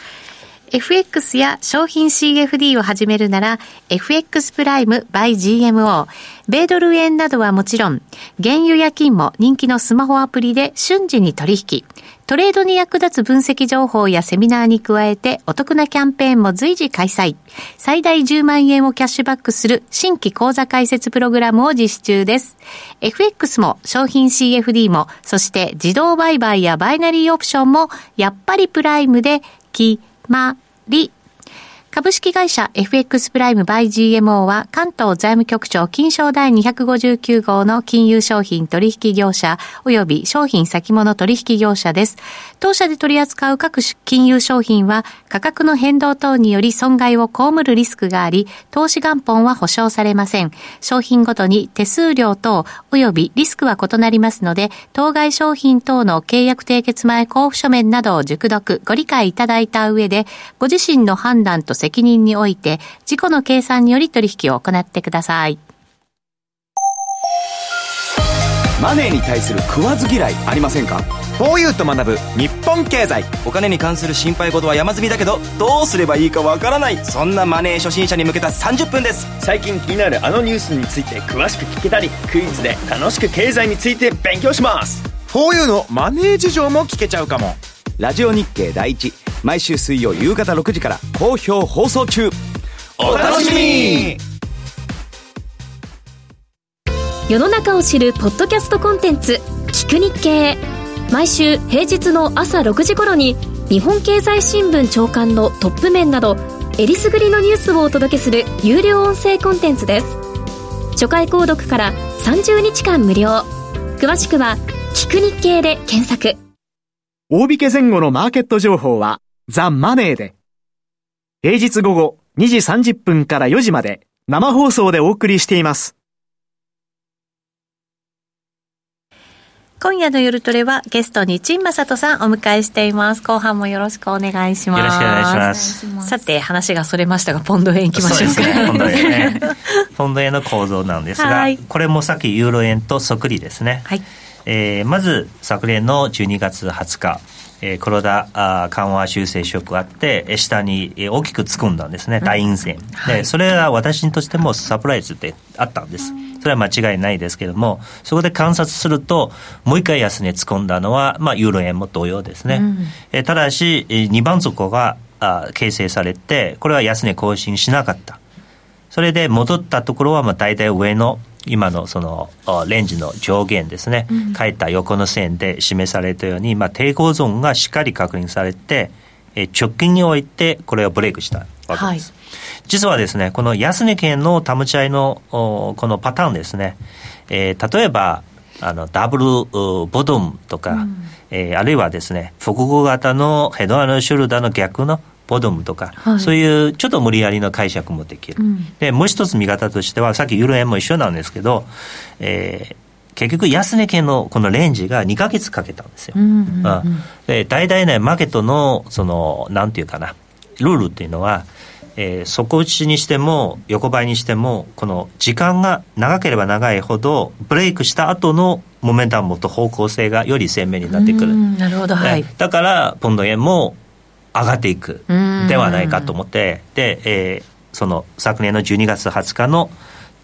FX や商品 CFD を始めるなら FX プライム by GMO 米ドル円などはもちろん原油や金も人気のスマホアプリで瞬時に取引トレードに役立つ分析情報やセミナーに加えてお得なキャンペーンも随時開催。最大10万円をキャッシュバックする新規講座開設プログラムを実施中です。FX も商品 CFD も、そして自動売買やバイナリーオプションも、やっぱりプライムで決まり。株式会社 FX プライムバイ GMO は関東財務局長金賞第259号の金融商品取引業者及び商品先物取引業者です。当社で取り扱う各金融商品は価格の変動等により損害を被るリスクがあり、投資元本は保証されません。商品ごとに手数料等及びリスクは異なりますので、当該商品等の契約締結前交付書面などを熟読、ご理解いただいた上で、ご自身の判断と責責任において、自己の計算により取引を行ってください。マネーに対する食わず嫌いありませんか？4U と学ぶ日本経済。お金に関する心配事は山積みだけどどうすればいいかわからない。そんなマネー初心者に向けた30分です。最近気になるあのニュースについて詳しく聞けたりクイズで楽しく経済について勉強します。4U のマネー事情も聞けちゃうかもラジオ日経第一。毎週水曜夕方6時から好評放送中。お楽しみに。世の中を知るポッドキャストコンテンツ「聞く日経」毎週平日の朝6時頃に日本経済新聞長官のトップ面などえりすぐりのニュースをお届けする有料音声コンテンツです。初回購読から30日間無料。詳しくは「聞く日経」で検索大引け前後のマーケット情報はザ・マネーで。平日午後2時30分から4時まで生放送でお送りしています。今夜の夜トレはゲストに陳正人さんお迎えしています。後半もよろしくお願いします。よろしくお願いします。さて、話がそれましたが、ポンド円いきましょうか。ね、ポンド円ね。(laughs) ポンド円の構造なんですが、はい、これもさっきユーロ円とそっくりですね。はい。えー、まず昨年の12月20日、えー、黒田あ緩和修正ショックがあって、下に大きく突っ込んだんですね、大陰線、はい、で。それは私としてもサプライズであったんです。それは間違いないですけれども、そこで観察すると、もう一回安値突っ込んだのは、まあ、ユーロ円も同様ですね。うん、えー、ただし、2番底があ形成されて、これは安値更新しなかった。それで戻ったところは、まあ、大体上の今のそのレンジの上限ですね、うん、書いた横の線で示されたように、まあ、抵抗ゾーンがしっかり確認されて、え直近においてこれをブレイクしたわけです。はい、実はですね、この安値圏のタムチャイのこのパターンですね、えー、例えばあのダブルボトムとか、うん、えー、あるいはですね、複合型のヘドアのシュルダーの逆のボドムとか、はい、そういうちょっと無理やりの解釈もできる、うん、でもう一つ見方としてはさっきユーロ円も一緒なんですけど、えー、結局安値圏のこのレンジが2か月かけたんですよ、うんうんうん、で大体ねマーケットのそのなんていうかなルールっていうのはえー、底打ちにしても横ばいにしてもこの時間が長ければ長いほどブレイクした後のモメンタムと方向性がより鮮明になってくる。なるほど、はい、だからポンド円も上がっていくではないかと思って、で、えー、その昨年の12月20日の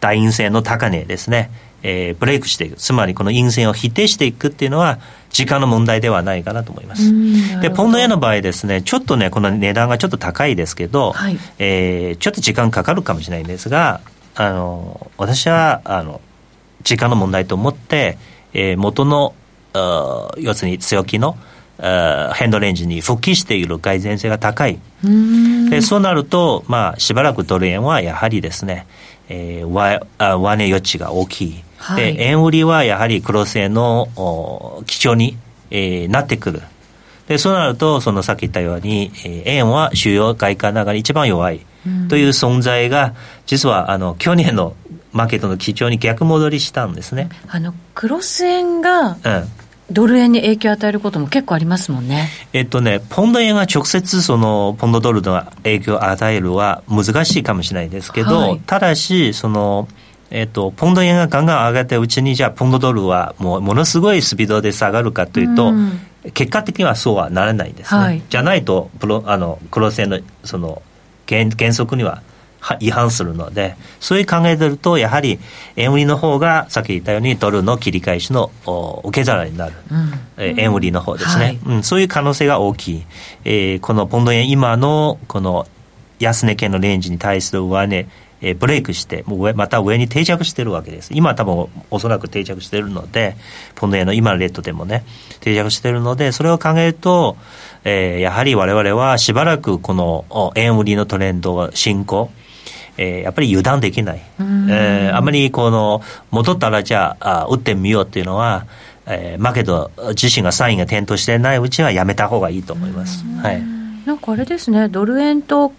大陰線の高値ですね、えー、ブレイクしていく、つまりこの陰線を否定していくっていうのは、時間の問題ではないかなと思います。で、ポンド円の場合ですね、ちょっとね、この値段がちょっと高いですけど、はい、えー、ちょっと時間かかるかもしれないんですが、あの、私は、あの、時間の問題と思って、えー、元の、要するに強気の、変動レンジに復帰している改善性が高い。でそうなると、まあ、しばらくドル円はやはりですね、えー、上上値余地が大きい。はい、で円売りはやはり黒線の基調にえー、なってくる。で、そうなると、そのさっき言ったように、えー、円は主要外貨の中で一番弱いという存在が、実は、あの、去年のマーケットの基調に逆戻りしたんですね。あの、クロス円が、うんドル円に影響を与えることも結構ありますもんね。えっとね、ポンド円が直接そのポンドドルの影響を与えるは難しいかもしれないですけど、はい、ただし、その、えっと、ポンド円がガンガン上がってうちにじゃあポンドドルはもうものすごいスピードで下がるかというと、うん、結果的にはそうはならないですね。はい、じゃないとプロあのクロス円のその原原則には違反するので、そういう考えてると、やはり円売りの方が、さっき言ったようにドルの切り返しの受け皿になる、うん、え円売りの方ですね、はい、うん、そういう可能性が大きい、えー、このポンド円、今のこの安値圏のレンジに対する上値、えー、ブレイクして、もう上また上に定着してるわけです。今多分おそらく定着してるので、ポンド円の今のレッドでもね、定着してるので、それを考えると、えー、やはり我々はしばらくこの円売りのトレンドが進行、えー、やっぱり油断できない、えー、あまりこの戻ったらじゃあ打ってみようっていうのは、えー、マーケット自身がサインが点灯してないうちはやめた方がいいと思います。はい、なんかあれですねドル円と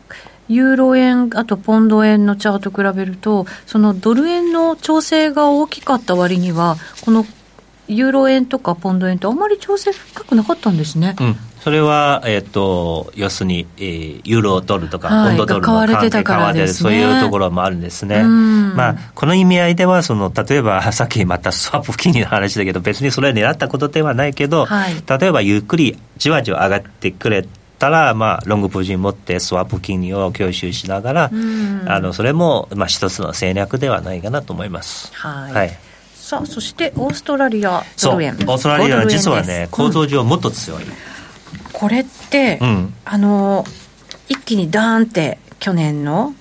ユーロ円、あとポンド円のチャート比べると、そのドル円の調整が大きかった割には、このユーロ円とかポンド円ってあんまり調整深くなかったんですね。うん、それは、えっ、ー、と、要するに、えー、ユーロドルとか、ポンドドルの関係変わってる、そういうところもあるんですね。まあ、この意味合いでは、その、例えば、(laughs) さっきまたスワップ付近の話だけど、別にそれは狙ったことではないけど、はい、例えばゆっくりじわじわ上がってくれたら、まあ、ロングポジション持ってスワップ金利を吸収しながら、あのそれも、まあ、一つの戦略ではないかなと思います。はい、はい。さあそしてオーストラリアドル円。オーストラリアは実はね構造上もっと強い、うんこれって、うん、あの一気にダーンって去年の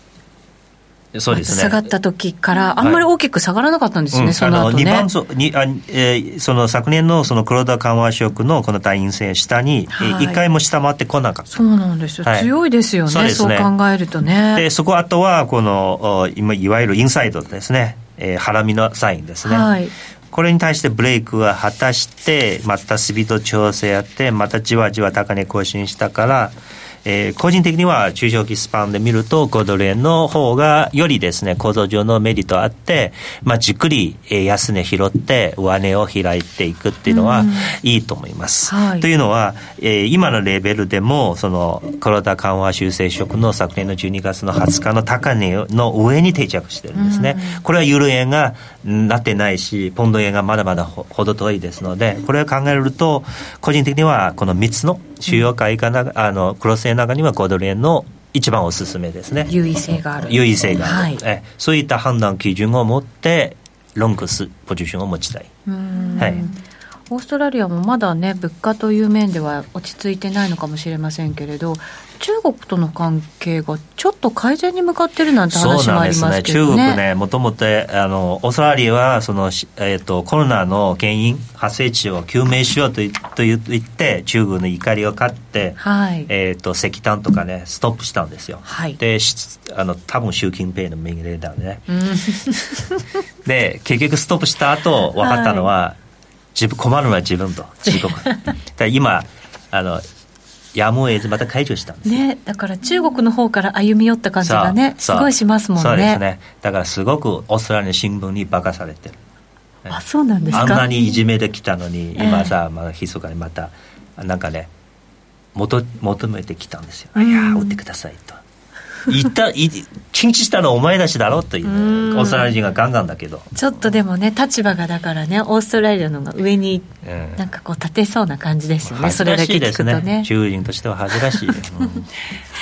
そうですね、下がった時からあんまり大きく下がらなかったんですね、はい、その後ね。番そにあ、えー、その昨年のその黒田緩和ショックのこの大陰線下に、はい、1回も下回ってこなかった。そうなんですよ。はい、強いですよね。そうねそう考えるとね。で、そこあとは、この、今、いわゆるインサイドですね。えー、ハラミのサインですね。はい。これに対してブレイクは果たして、またスピード調整やって、またじわじわ高値更新したから、えー、個人的には中長期スパンで見ると5ドル円の方がよりですね構造上のメリットあって、まあ、じっくり安値拾って上値を開いていくっていうのはいいと思います。はい、というのは、えー、今のレベルでもその黒田緩和修正色の昨年の12月の20日の高値の上に定着してるんですね。これはユーロ円がなってないしポンド円がまだまだほど遠いですのでこれを考えると個人的にはこの3つの主要会かな、あのクロス円の中には5ドル円の一番おすすめですね。優位性がある。優位性がある、はい、えそういった判断基準を持ってロングスポジションを持ちたい。はいオーストラリアもまだね物価という面では落ち着いてないのかもしれませんけれど中国との関係がちょっと改善に向かってるなんて話もありますけどね。ね中国ね、もともとあのオーストラリアはその、えーと、コロナの原因、発生地を究明しようとと言って中国の怒りを買って、はい、えーと、石炭とかねストップしたんですよ。はい、であの多分習近平の命令だね。(laughs) で結局ストップした後分かったのは、はい、自分困るのは自分と中国。(laughs) 今あのやむを得ずまた解除したんですねだから中国の方から歩み寄った感じがねすごいしますもんね。そうですね。だからすごくオーストラリアの新聞に化かされてる。あそうなんですか？あんなにいじめできたのに今さ、まあ、密かにまたなんかね求求めてきたんですよ、いや売ってくださいと言ったい禁止したのはお前たちだろという、ね、オーストラリア人がガンガンだけど。ちょっとでもね立場がだからねオーストラリアのが上になんかこう立てそうな感じですよね、うん、それだけ聞くとね。ね。中人としては恥ずかしい、うん、(laughs)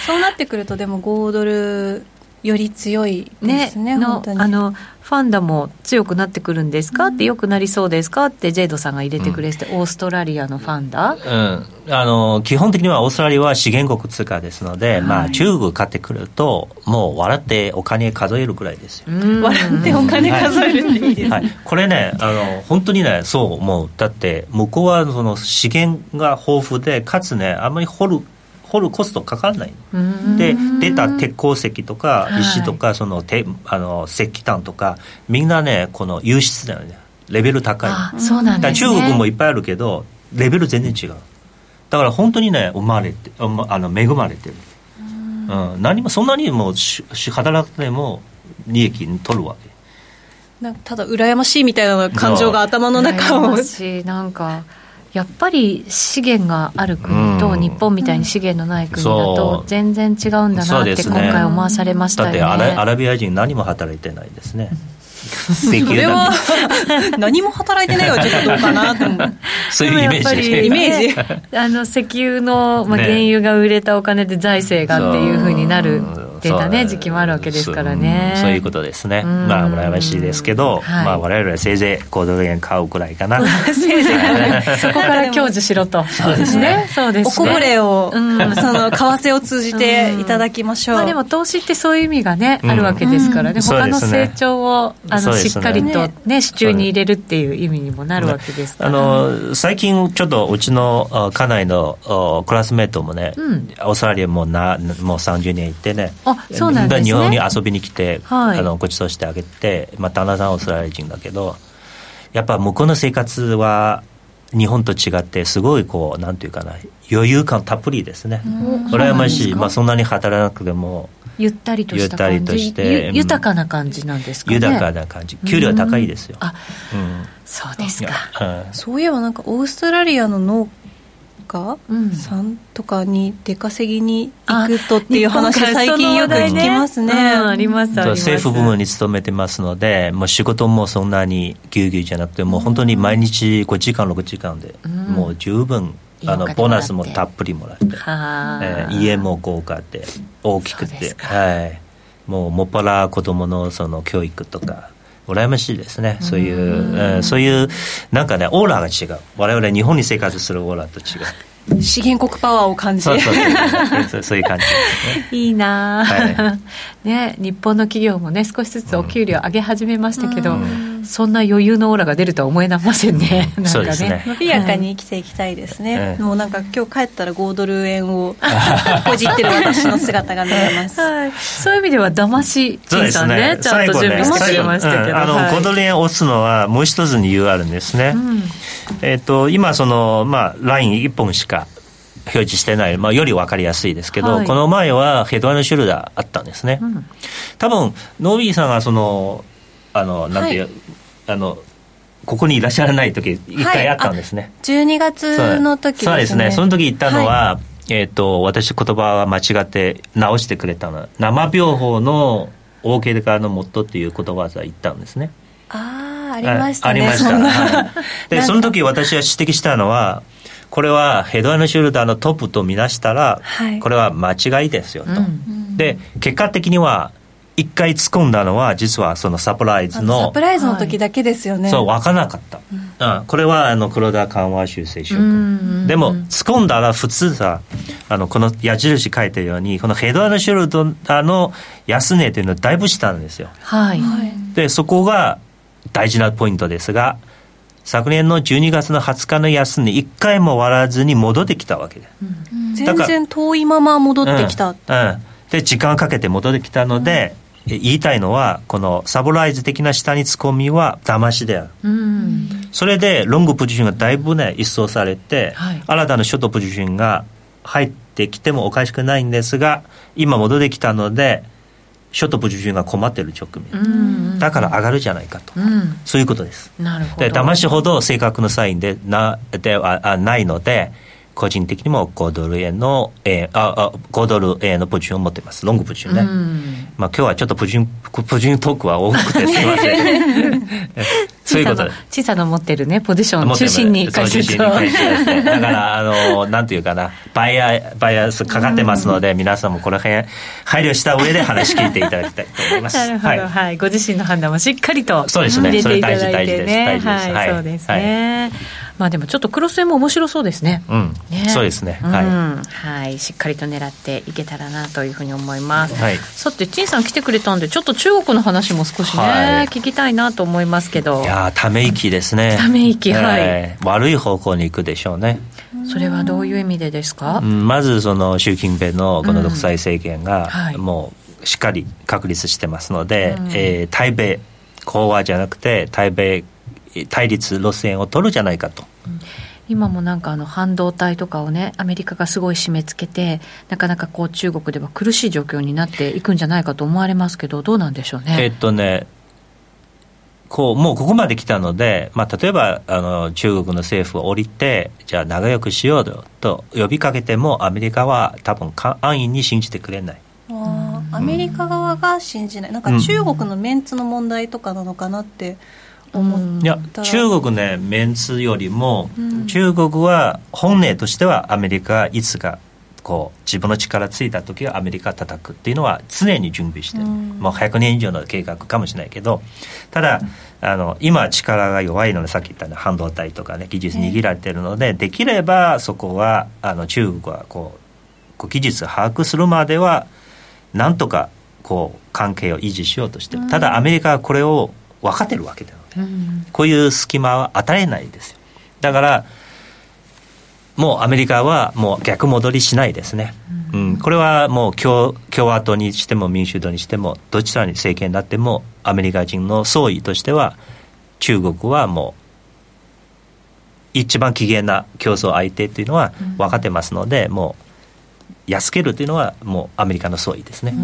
そうなってくるとでも5ドルより強いですね、ねのあのファンダも強くなってくるんですか、うん、ってよくなりそうですか？ってジェイドさんが入れてくれて、うん、オーストラリアのファンダ、うん、あの基本的にはオーストラリアは資源国通貨ですので、はい、まあ、中国買ってくるともう笑ってお金数えるくらいですよ。笑ってお金数えるっていいですね、はい、これねあの本当にねそう思う。だって向こうはその資源が豊富でかつねあんまり掘る掘るコストかからない。で出た鉄鉱石とか石とか、そのてあの石炭とかみんなねこの輸出だよね。レベル高いそうなんです、ね、中国もいっぱいあるけどレベル全然違う。だから本当にね生まれてあの恵まれてる、うん、何もそんなにもう働くても利益に取るわけ。なただ羨ましいみたいな感情が頭の中を。なんかやっぱり資源がある国と日本みたいに資源のない国だと全然違うんだなって今回思わされましたよね、ね、だってアラビア人何も働いてないですね、石油は (laughs) 何も働いてないはちょっとどうかなと思う。(laughs) そういうイメージイメージ。あの石油の、まあ、原油が売れたお金で財政がっていうふうになるってたね時期もあるわけですからね。そういうことですね。まあ羨ましいですけど、はい、まあ我々はせいぜい5ドル円買うくらいかな。せいぜい。(laughs) そこから享受しろと。そうですね。そうです、ね、おこぼれを、うん、その為替を通じていただきましょう、まあ、でも投資ってそういう意味がね、あるわけですからね、他の成長をあの、しっかりとね。支柱に入れるっていう意味にもなるわけですから、あの最近ちょっとうちの家内のクラスメートもね、オーストラリアもなもう30年行ってね。あそうなんですね。日本に遊びに来て、はい、あのご馳走してあげて、まあ、旦那さんオーストラリア人だけどやっぱ向こうの生活は日本と違ってすごいこうなんていうかな余裕感たっぷりですね。羨ましい。まあ、そんなに働かなくてもゆったりとした感じ？ゆったりとして豊かな感じなんですかね？豊かな感じ。給料高いですよ、あ、うん、そうですか、そういえばなんかオーストラリアの農家さん。とかに出稼ぎに行くとっていう話最近よく聞きますね、あります政府部門に勤めてますのでもう仕事もそんなにぎゅうぎゅうじゃなくてもう本当に毎日5時間6時間で、もう十分あのボーナスもたっぷりもらって、えー、家も豪華で大きくて。はい。もうもっぱら子供のその教育とか羨ましいですね。そういう、うん、そういうなんかねオーラが違う。我々日本に生活するオーラと違う。資源国パワーを感じそうそうそう。そういう感じ、ね、(laughs) いいな、はい、ね日本の企業もね少しずつお給料上げ始めましたけど、うんそんな余裕のオーラが出るとは思えませんね、なんかね。伸びやかに生きていきたいですね、もうなんか今日帰ったら5ドル円を (laughs) ほじってる私の姿が見えます、(laughs) はい、そういう意味では騙し陳さんねね。ちゃんと準備してくれましたけど、あの5ドル円押すのはもう一つ理由あるんですね、えっ、と今そのまあライン1本しか表示してない、まあ、より分かりやすいですけど、はい、この前はヘドワのシュルダーあったんですね、うん、多分ノービーさんがそのあのなんていう、はい、あのここにいらっしゃらない時一回あったんですね、はい、12月の時ですね。そう。ですね。その時言ったのは、はい、えっ、ー、と私言葉は間違って直してくれたの。生病法の大怪我のもとっていう言葉は言ったんですね。ああありましたねありました、(laughs) でその時私は指摘したのはこれはヘドアンシュルダーのトップと見なしたら、はい、これは間違いですよと、うん、で結果的には一回突っ込んだのは実はそのサプライズのサプライズの時だけですよね、そう分からなかった、うん、これはあの黒田緩和修正色でも突っ込んだら普通さあのこの矢印書いてるようにこのヘドアのシュルダーの安値というのはだいぶ下なんですよ。はい。でそこが大事なポイントですが昨年の12月の20日の安値一回も割らずに戻ってきたわけで、うん、全然遠いまま戻ってきた、うん、うん、で時間かけて戻ってきたので、言いたいのはこのサブライズ的な下に突っ込みは騙しである、うん、それでロングポジションがだいぶね一掃されて、はい、新たなショートポジションが入ってきてもおかしくないんですが今戻ってきたのでショートポジションが困ってる直面、だから上がるじゃないかと、うん、そういうことです。なるほど。で騙しほど正確なサインでなではないので個人的にも5ドル円の、えー、ああ5ドル円のポジションを持ってます。ロングポジションね、まあ、今日はちょっとポジポジショントークは多くてすみません。(laughs) そういうこと小さな持ってるねポジション中心に解説を、ね、だからあのなんていうかな。バイアバイアスかかってますので、皆さんもこの辺配慮した上で話聞いていただきたいと思います。(laughs) なるほど、はい、はい、ご自身の判断もしっかりとそうですね。入れていただいてね。はい、そうですね、はいまあでもちょっとクロス円も面白そうですね。うん、ねそうですね。はい、うん、はい、しっかりと狙っていけたらなというふうに思います。はい、さて陳さん来てくれたんでちょっと中国の話も少しね、はい、聞きたいなと思いますけど。いやため息ですね。ため息はい、悪い方向に行くでしょうね。それはどういう意味でですか？うん、まずその習近平のこの独裁政権が、もうしっかり確立してますので、うん、えー、台北講和じゃなくて台北対立路線を取るじゃないかと。今もなんかあの半導体とかをねアメリカがすごい締め付けてなかなかこう中国では苦しい状況になっていくんじゃないかと思われますけどどうなんでしょうね？えっとねこうもうここまで来たので、まあ、例えばあの中国の政府が降りてじゃあ仲良くしようと呼びかけてもアメリカは多分安易に信じてくれない。アメリカ側が信じない、なんか中国のメンツの問題とかなのかなって思った、いや中国ねメンツよりも、うん、中国は本音としてはアメリカいつかこう自分の力ついた時はアメリカ叩くっていうのは常に準備してる、うん、もう100年以上の計画かもしれないけどただ、うん、あの今力が弱いのでさっき言ったように半導体とかね技術握られてるので、えー、できればそこはあの中国はこうこう技術把握するまではなんとかこう関係を維持しようとしてる、ただアメリカはこれを分かってるわけだこういう隙間は与えないですよ。だからもうアメリカはもう逆戻りしないですね、うん、これはもう共共和党にしても民主党にしてもどちらに政権になってもアメリカ人の総意としては中国はもう一番危険な競争相手というのは分かってますので、もう安けるというのはもうアメリカの総意ですね。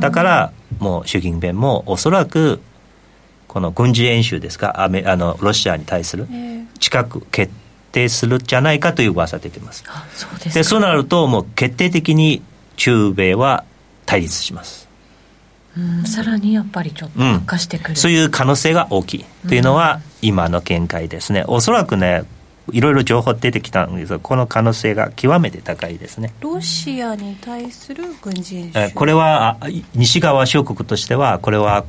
だからもう習近平もおそらくこの軍事演習ですか？あのロシアに対する近く決定するんじゃないかという噂出てます。そうですでそうなるともう決定的に中米は対立します。うんさらにやっぱりちょっと悪化してくる、うん、そういう可能性が大きいというのは今の見解ですね。おそらくねいろいろ情報出てきたんですがこの可能性が極めて高いですね。ロシアに対する軍事演習。これは西側諸国としてはこれは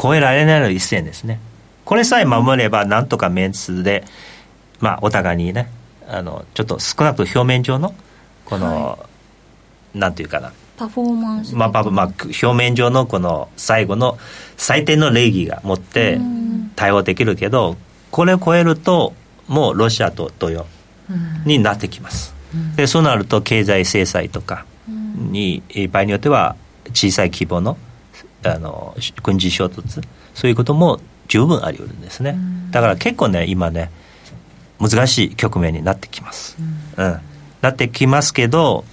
超えられないの一線ですね。これさえ守ればなんとかメンツでまあ、お互いにねあのちょっと少なく表面上のこの、はい、なんていうかな。パフォーマンスまあ、まあ、表面上のこの最後の最低の礼儀が持って対応できるけどこれを超えるともうロシアと同様になってきます、でそうなると経済制裁とかに場合によっては小さい規模のあの軍事衝突？そういうことも十分あり得るんですね、だから結構ね今ね難しい局面になってきます。うん、うん、なってきますけど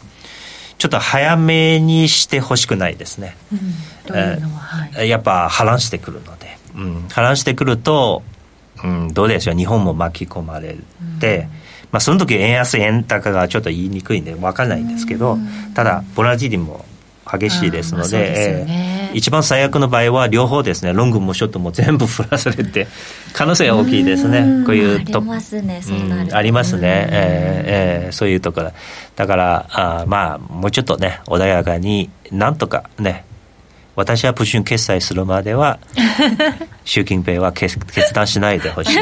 ちょっと早めにしてほしくないですね。うん、えー、やっぱ波乱してくるので、うん、波乱してくると、うん、どうでしょう。日本も巻き込まれて、うん、まあ、その時円安円高がちょっと言いにくいんで分からないんですけど、ただボラティリも激しいですので、ね、一番最悪の場合は両方ですね。ロングもショットも全部振らされて (laughs) 可能性が大きいですね。こういうありますね。ありますね、えー、えー、そういうところ。だからあまあもうちょっとね穏やかになんとかね私はプッシュ決済するまでは (laughs) 習近平は決決断しないでほしい。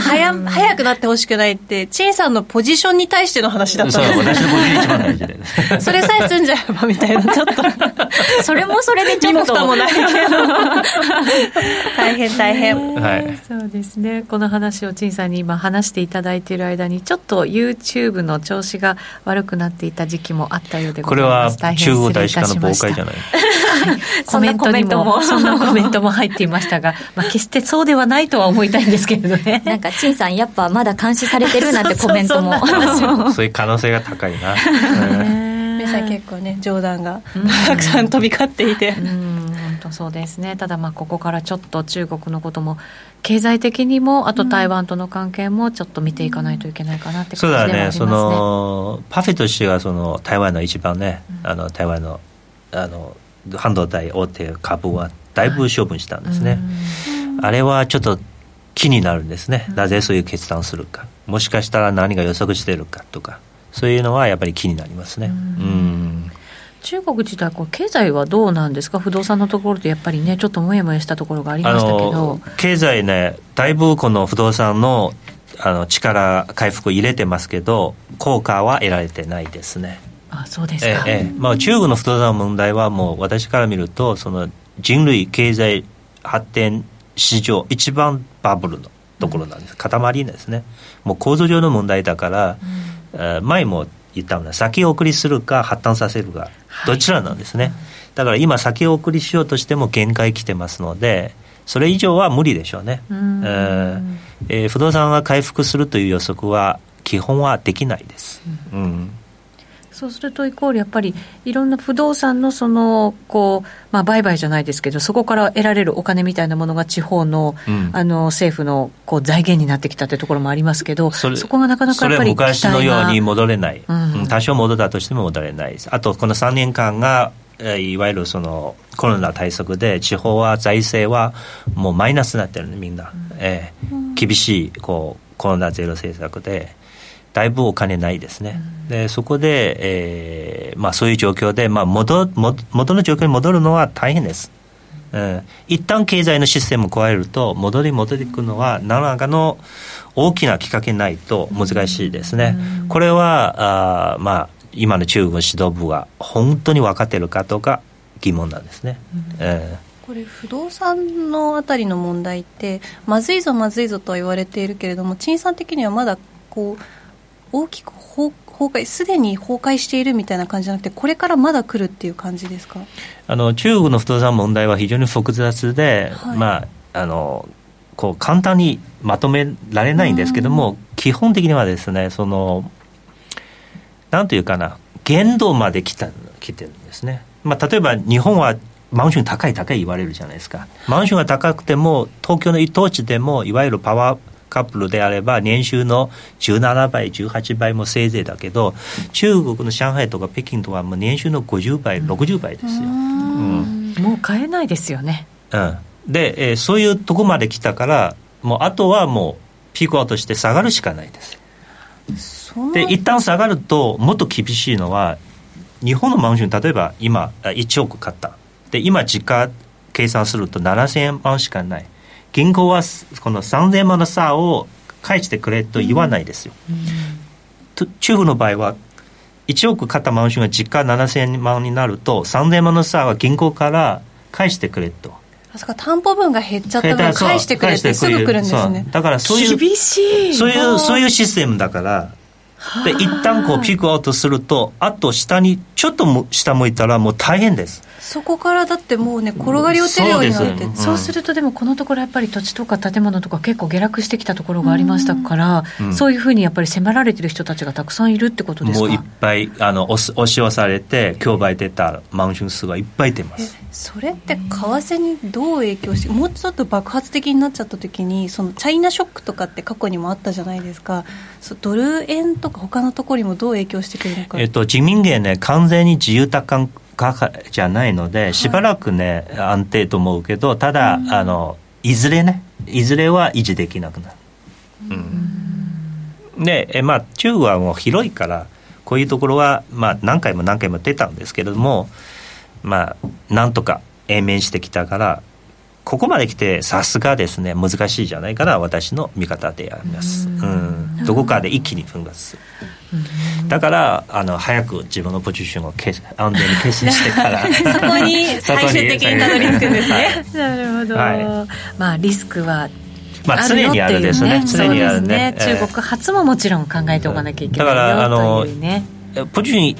早早くなってほしくないって陳さんのポジションに対しての話だったんです。そう私のポジション一番大事で。(laughs) それさえ済んじゃえばみたいなちょっと。それもそれでちょっと。もないけど。大変大変、はい、そうですね。この話を陳さんに今話していただいている間にちょっと YouTube の調子が悪くなっていた時期もあったようでございます。これは中国大使館の妨害じゃない (laughs) コメントにも。そんなコメントも。入っていましたが、(laughs) まあ、決してそうではないとは思いたいんですけれどね。なんか陳さんやっぱまだ監視されてるなんて (laughs) コメントも。(laughs) そういう可能性が高いな。皆さん結構ね。冗談がたくさん飛び交っていて。本当そうですね。ただまあここからちょっと中国のことも経済的にもあと台湾との関係もちょっと見ていかないといけないかなって感じではありますね、そうだね。そのパフェとしてはその台湾の一番ね、あの台湾のあの半導体大手株はだいぶ処分したんですね、あれはちょっと気になるんですね、なぜそういう決断するか。もしかしたら何が予測しているかとか。そういうのはやっぱり気になりますね。うん。中国自体こう経済はどうなんですか？不動産のところでやっぱりねちょっともやもやしたところがありましたけど。経済ねだいぶこの不動産のあの力回復入れてますけど効果は得られてないですねあそうですか、ええまあ、中国の不動産の問題はもう私から見るとその人類経済発展史上一番バブルのところなんです、うん、塊ですね。もう構造上の問題だから、うん、前も言ったような先送りするか発端させるかどちらなんですね、はい、だから今先送りしようとしても限界来てますのでそれ以上は無理でしょうね、うえー、不動産が回復するという予測は基本はできないです。うん、うんそうするとイコールやっぱりいろんな不動産のそのこう、まあ、売買じゃないですけどそこから得られるお金みたいなものが地方のうん、あの政府のこう財源になってきたというところもありますけどそこがなかなかやっぱり昔のように戻れない、うん、多少戻ったとしても戻れないです。あとこの3年間がいわゆるそのコロナ対策で地方は財政はもうマイナスになってるねみんな、うん、えー、厳しいこうコロナゼロ政策でだいぶお金ないですね、うん、でそこで、えーまあ、そういう状況で、まあ元、元の状況に戻るのは大変です、うん、一旦経済のシステムを加えると戻り戻っていくのは何らかの大きなきっかけないと難しいですね、うん、これはあ、まあ、今の中国の指導部が本当に分かっているかどうか疑問なんですね、うん。えーこれ不動産のあたりの問題ってまずいぞまずいぞとは言われているけれども陳さん的にはまだこう大きく崩壊すでに崩壊しているみたいな感じじゃなくてこれからまだ来るっていう感じですか？あの中国の不動産問題は非常に複雑で、はい、まああのこう簡単にまとめられないんですけども、基本的にはですねそのなんというかな限度まで来た来てるんですね、まあ、例えば日本はマンション高い高い言われるじゃないですか。マンションが高くても東京の一等地でもいわゆるパワーカップルであれば年収の17倍18倍もせいぜいだけど中国の上海とか北京とかも年収の50倍60倍ですよ、うん、もう買えないですよね、うん、で、えー、そういうとこまで来たからもうあとはもうピークアウトして下がるしかないです。で一旦下がるともっと厳しいのは日本のマンション例えば今1億買った。で今時価計算すると7000万しかない銀行はこの3000万の差を返してくれと言わないですよ、うん、中国の場合は1億買ったマンションが実価7000万になると3000万の差は銀行から返してくれと。あそこ担保分が減っちゃった分返してくれってすぐ来るんですね。だからそういう厳しい。そういうそういうシステムだからで (laughs) 一旦こうピークアウトするとあと下にちょっと下向いたらもう大変です。そこからだってもうね転がり落ちるようになって、うん、そうするとでもこのところやっぱり土地とか建物とか結構下落してきたところがありましたから、うん、そういうふうにやっぱり迫られてる人たちがたくさんいるってことですか？もういっぱいあの押し押されて競売出たマンション数がいっぱい出ますそれって為替にどう影響してもうちょっと爆発的になっちゃった時にそのチャイナショックとかって過去にもあったじゃないですか。ドル円とか他のところにもどう影響してくるのか、えっと、人民元ね完全に自由多感じゃないので、しばらくね、はい、安定と思うけど、ただ、うん、あの、いずれね、いずれは維持できなくなる。うん、で、えまあ、中国はもう広いから、こういうところは、まあ、何回も何回も出たんですけれども、まあ、なんとか延命してきたから、ここまで来てさすがですね難しいじゃないかな私の見方であります、うん、ど。こかで一気に分割する。だからあの早く自分のポジションを安全に決心してから (laughs) そこに最終的にたどり着くんですね。(laughs) なるほど、はい、まあリスクはまあ、常にあるですね、常にあるね、ね、中国発ももちろん考えておかなきゃいけないよ、だからあの、ね、ポジション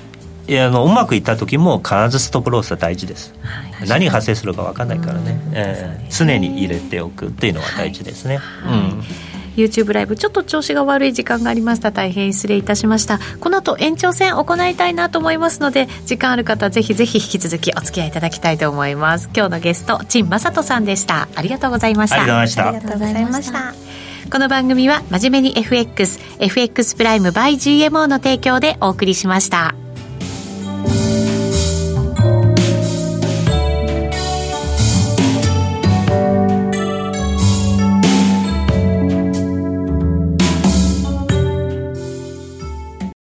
あのうまくいった時も必ずストップロスは大事です、はい、何が発生するか分かんないからね、えー、常に入れておくっていうのが大事ですね、はい、うん。YouTube ライブちょっと調子が悪い時間がありました。大変失礼いたしました。この後延長戦行いたいなと思いますので時間ある方ぜひぜひ引き続きお付き合いいただきたいと思います。今日のゲスト陳正人さんでした。ありがとうございました。ありがとうございました。この番組は真面目に FX FX プライム by GMO の提供でお送りしました。